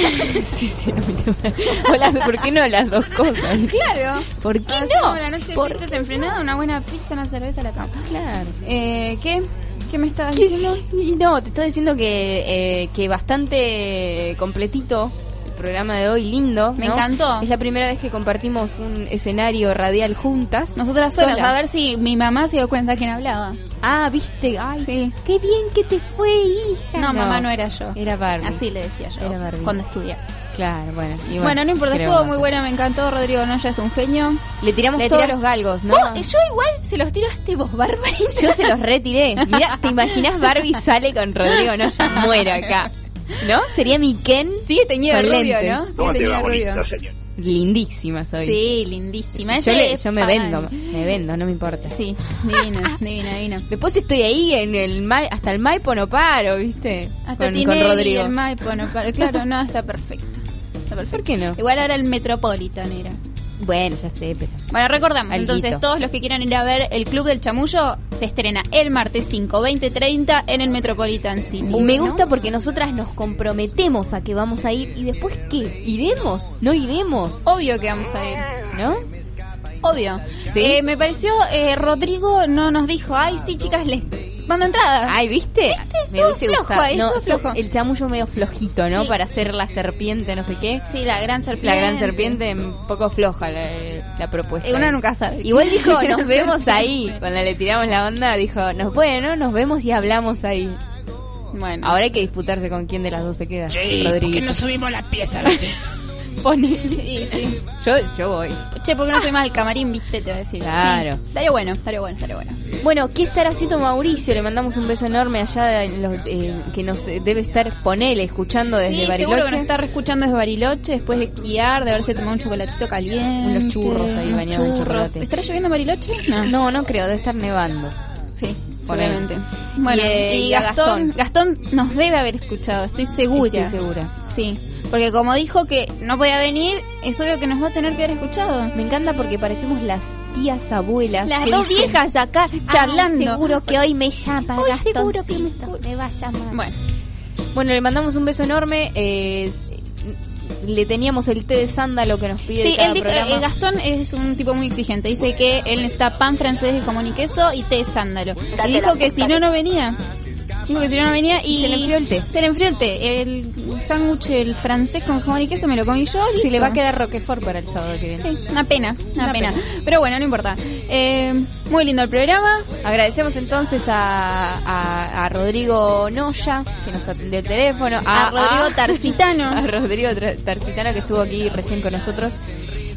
sí, sí, a mí también. O las- ¿Por qué no las dos cosas? Claro. ¿Por qué no? la noche ¿Por desenfrenada, una buena pizza, una cerveza a la cama. Claro. Eh, ¿Qué? ¿Qué me estabas ¿Qué diciendo? sí? No, te estaba diciendo que, eh, que bastante completito programa de hoy, lindo. Me ¿no? encantó. Es la primera vez que compartimos un escenario radial juntas. Nosotras solas, a ver si mi mamá se dio cuenta quién hablaba. Ah, viste, ay, Sí. qué bien que te fue, hija. No, mamá no era yo. Era Barbie. Así le decía yo. Era Barbie. Cuando estudiaba. Claro, bueno. Bueno, no importa, ¿qué le estuvo muy buena, me encantó. Rodrigo Noya es un genio. Le tiramos Le todos tira- los galgos, ¿no? Vos, yo igual se los tiraste vos, Bárbara. Yo se los retiré. Mira, ¿te imaginas Barbie sale con Rodrigo no ya muera acá? ¿No? Sería mi Ken Sigue teñido de con rubio, lentes. ¿no? Sigue ¿Cómo te va rubio. bonito, señor? Lindísima soy. Sí, lindísima. Yo, le- yo me vendo, me vendo, no me importa. Sí, divina, (laughs) divina, divina. Después estoy ahí en el hasta el Maipo no paro, ¿viste? Hasta con, con Rodrigo. el Maipo, no, para- claro, no, está perfecto. Está perfecto. ¿Por qué no? Igual ahora el Metropolitan era. Bueno, ya sé, pero Bueno, recordamos, Alguito. entonces todos los que quieran ir a ver el Club del Chamullo se estrena el martes 5, 20, 30 en el Metropolitan City. Y me ¿no? gusta porque nosotras nos comprometemos a que vamos a ir y después qué? ¿Iremos? ¿No iremos? Obvio que vamos a ir, ¿No? obvio. ¿Sí? Eh, me pareció, eh, Rodrigo no nos dijo, ay, sí, chicas, les mando entradas. Ay, ¿viste? Me Todo hubiese flojo gustado. ahí, No, todo esto- flojo. el chamullo medio flojito, ¿no? Sí. Para hacer la serpiente, no sé qué. Sí, la gran serpiente. La gran serpiente, un poco floja la, la propuesta. Eh, uno nunca sabe. Igual dijo, (laughs) nos vemos ahí. Cuando le tiramos la onda, dijo, nos bueno, nos vemos y hablamos ahí. Bueno. Ahora hay que disputarse con quién de las dos se queda. Rodrigo. subimos la pieza? (laughs) Ponele. Sí, sí. Yo, yo voy. Che, ¿por qué no soy más al camarín, viste? Te voy a decir. Claro. Sí, estaría bueno, estaría bueno, estaría bueno. Bueno, ¿qué estará haciendo Mauricio? Le mandamos un beso enorme allá de los- eh, que nos debe estar, ponele, escuchando desde sí, seguro que Bariloche. nos está escuchando desde Bariloche después de esquiar, de haberse tomado un chocolatito caliente. Unos churros ahí bañados en chocolate. ¿Estará lloviendo en Bariloche? No. No, no creo, debe estar nevando. Sí, probablemente. Bueno, Y, eh, y, y a Gastón, Gastón nos debe haber escuchado, estoy segura. Estoy segura. Sí, porque como dijo que no podía venir, es obvio que nos va a tener que haber escuchado. Me encanta porque parecemos las tías abuelas. Las dos dicen, viejas acá charlando. seguro que hoy me llama Hoy seguro que me me va a llamar. Bueno, Bueno, le mandamos un beso enorme. eh, le teníamos el té de sándalo que nos pide sí, cada él dijo, programa. eh, Gastón es un tipo muy exigente. Dice que él necesita pan francés de jamón y queso y té sándalo. Y dijo que si no, no venía. Dijo que si no, no venía y... Se le enfrió el té. Se le enfrió el té. El sándwich, el francés con jamón y queso me lo comí yo. Si le va a quedar Roquefort para el sábado que viene. Sí, una pena, una, Una pena. pena. Pero bueno, no importa. Eh, muy lindo el programa. Agradecemos entonces a, a- a Rodrigo Noya, que nos atendió el teléfono. A Rodrigo Tarcitano. A Rodrigo (laughs) Tarcitano, que estuvo aquí recién con nosotros.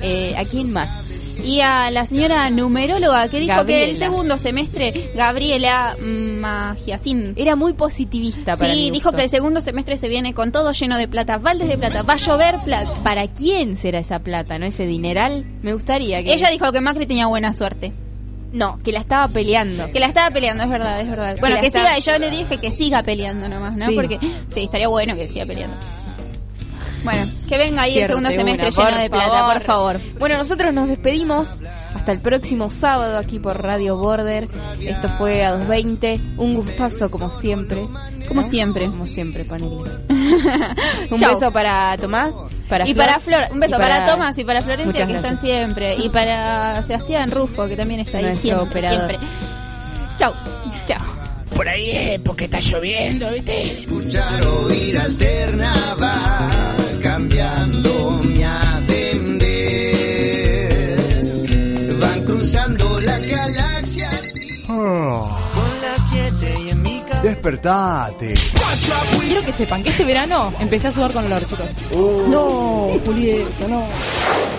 Eh, ¿A quién más? Y a la señora numeróloga que dijo que el segundo semestre, Gabriela Magiacín. Era muy positivista para Sí, mi dijo gusto. que el segundo semestre se viene con todo lleno de plata, baldes de plata, va a llover plata. ¿Para quién será esa plata, no? Ese dineral. Me gustaría que... Ella dijo que Macri tenía buena suerte. No, que la estaba peleando. Que la estaba peleando, es verdad, es verdad. Que Bueno, que está- siga, yo le dije que siga peleando nomás, ¿no? Sí. Porque sí, estaría bueno que siga peleando. Bueno, que venga ahí Cierte el segundo semestre una, lleno de plata, por favor. Bueno, nosotros nos despedimos hasta el próximo sábado aquí por Radio Border. Esto fue a 2.20. Un gustazo como siempre. Como ¿no? siempre. Como siempre, Paneli. (laughs) Un Chau. beso para Tomás. Para y Flor, para Flor, un beso para, Tomás y para Florencia que están siempre. Y (laughs) para Sebastián Rufo que también está ahí Nuestro siempre, operador. siempre. Chau. Chau. Por ahí es porque está lloviendo, ¿viste? Escuchar oír alternaba, cambiando mi atender. Van cruzando las galaxias. Oh, despertate. Quiero que sepan que este verano empecé a sudar con olor, chicos. No, Julieta, no.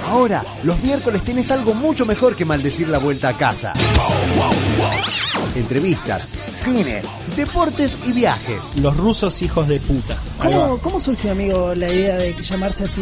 Ahora, los miércoles tenés algo mucho mejor que maldecir la vuelta a casa. Entrevistas, cine, deportes y viajes. Los rusos hijos de puta. Ahí va. ¿Cómo, ¿Cómo surgió, amigo, la idea de llamarse así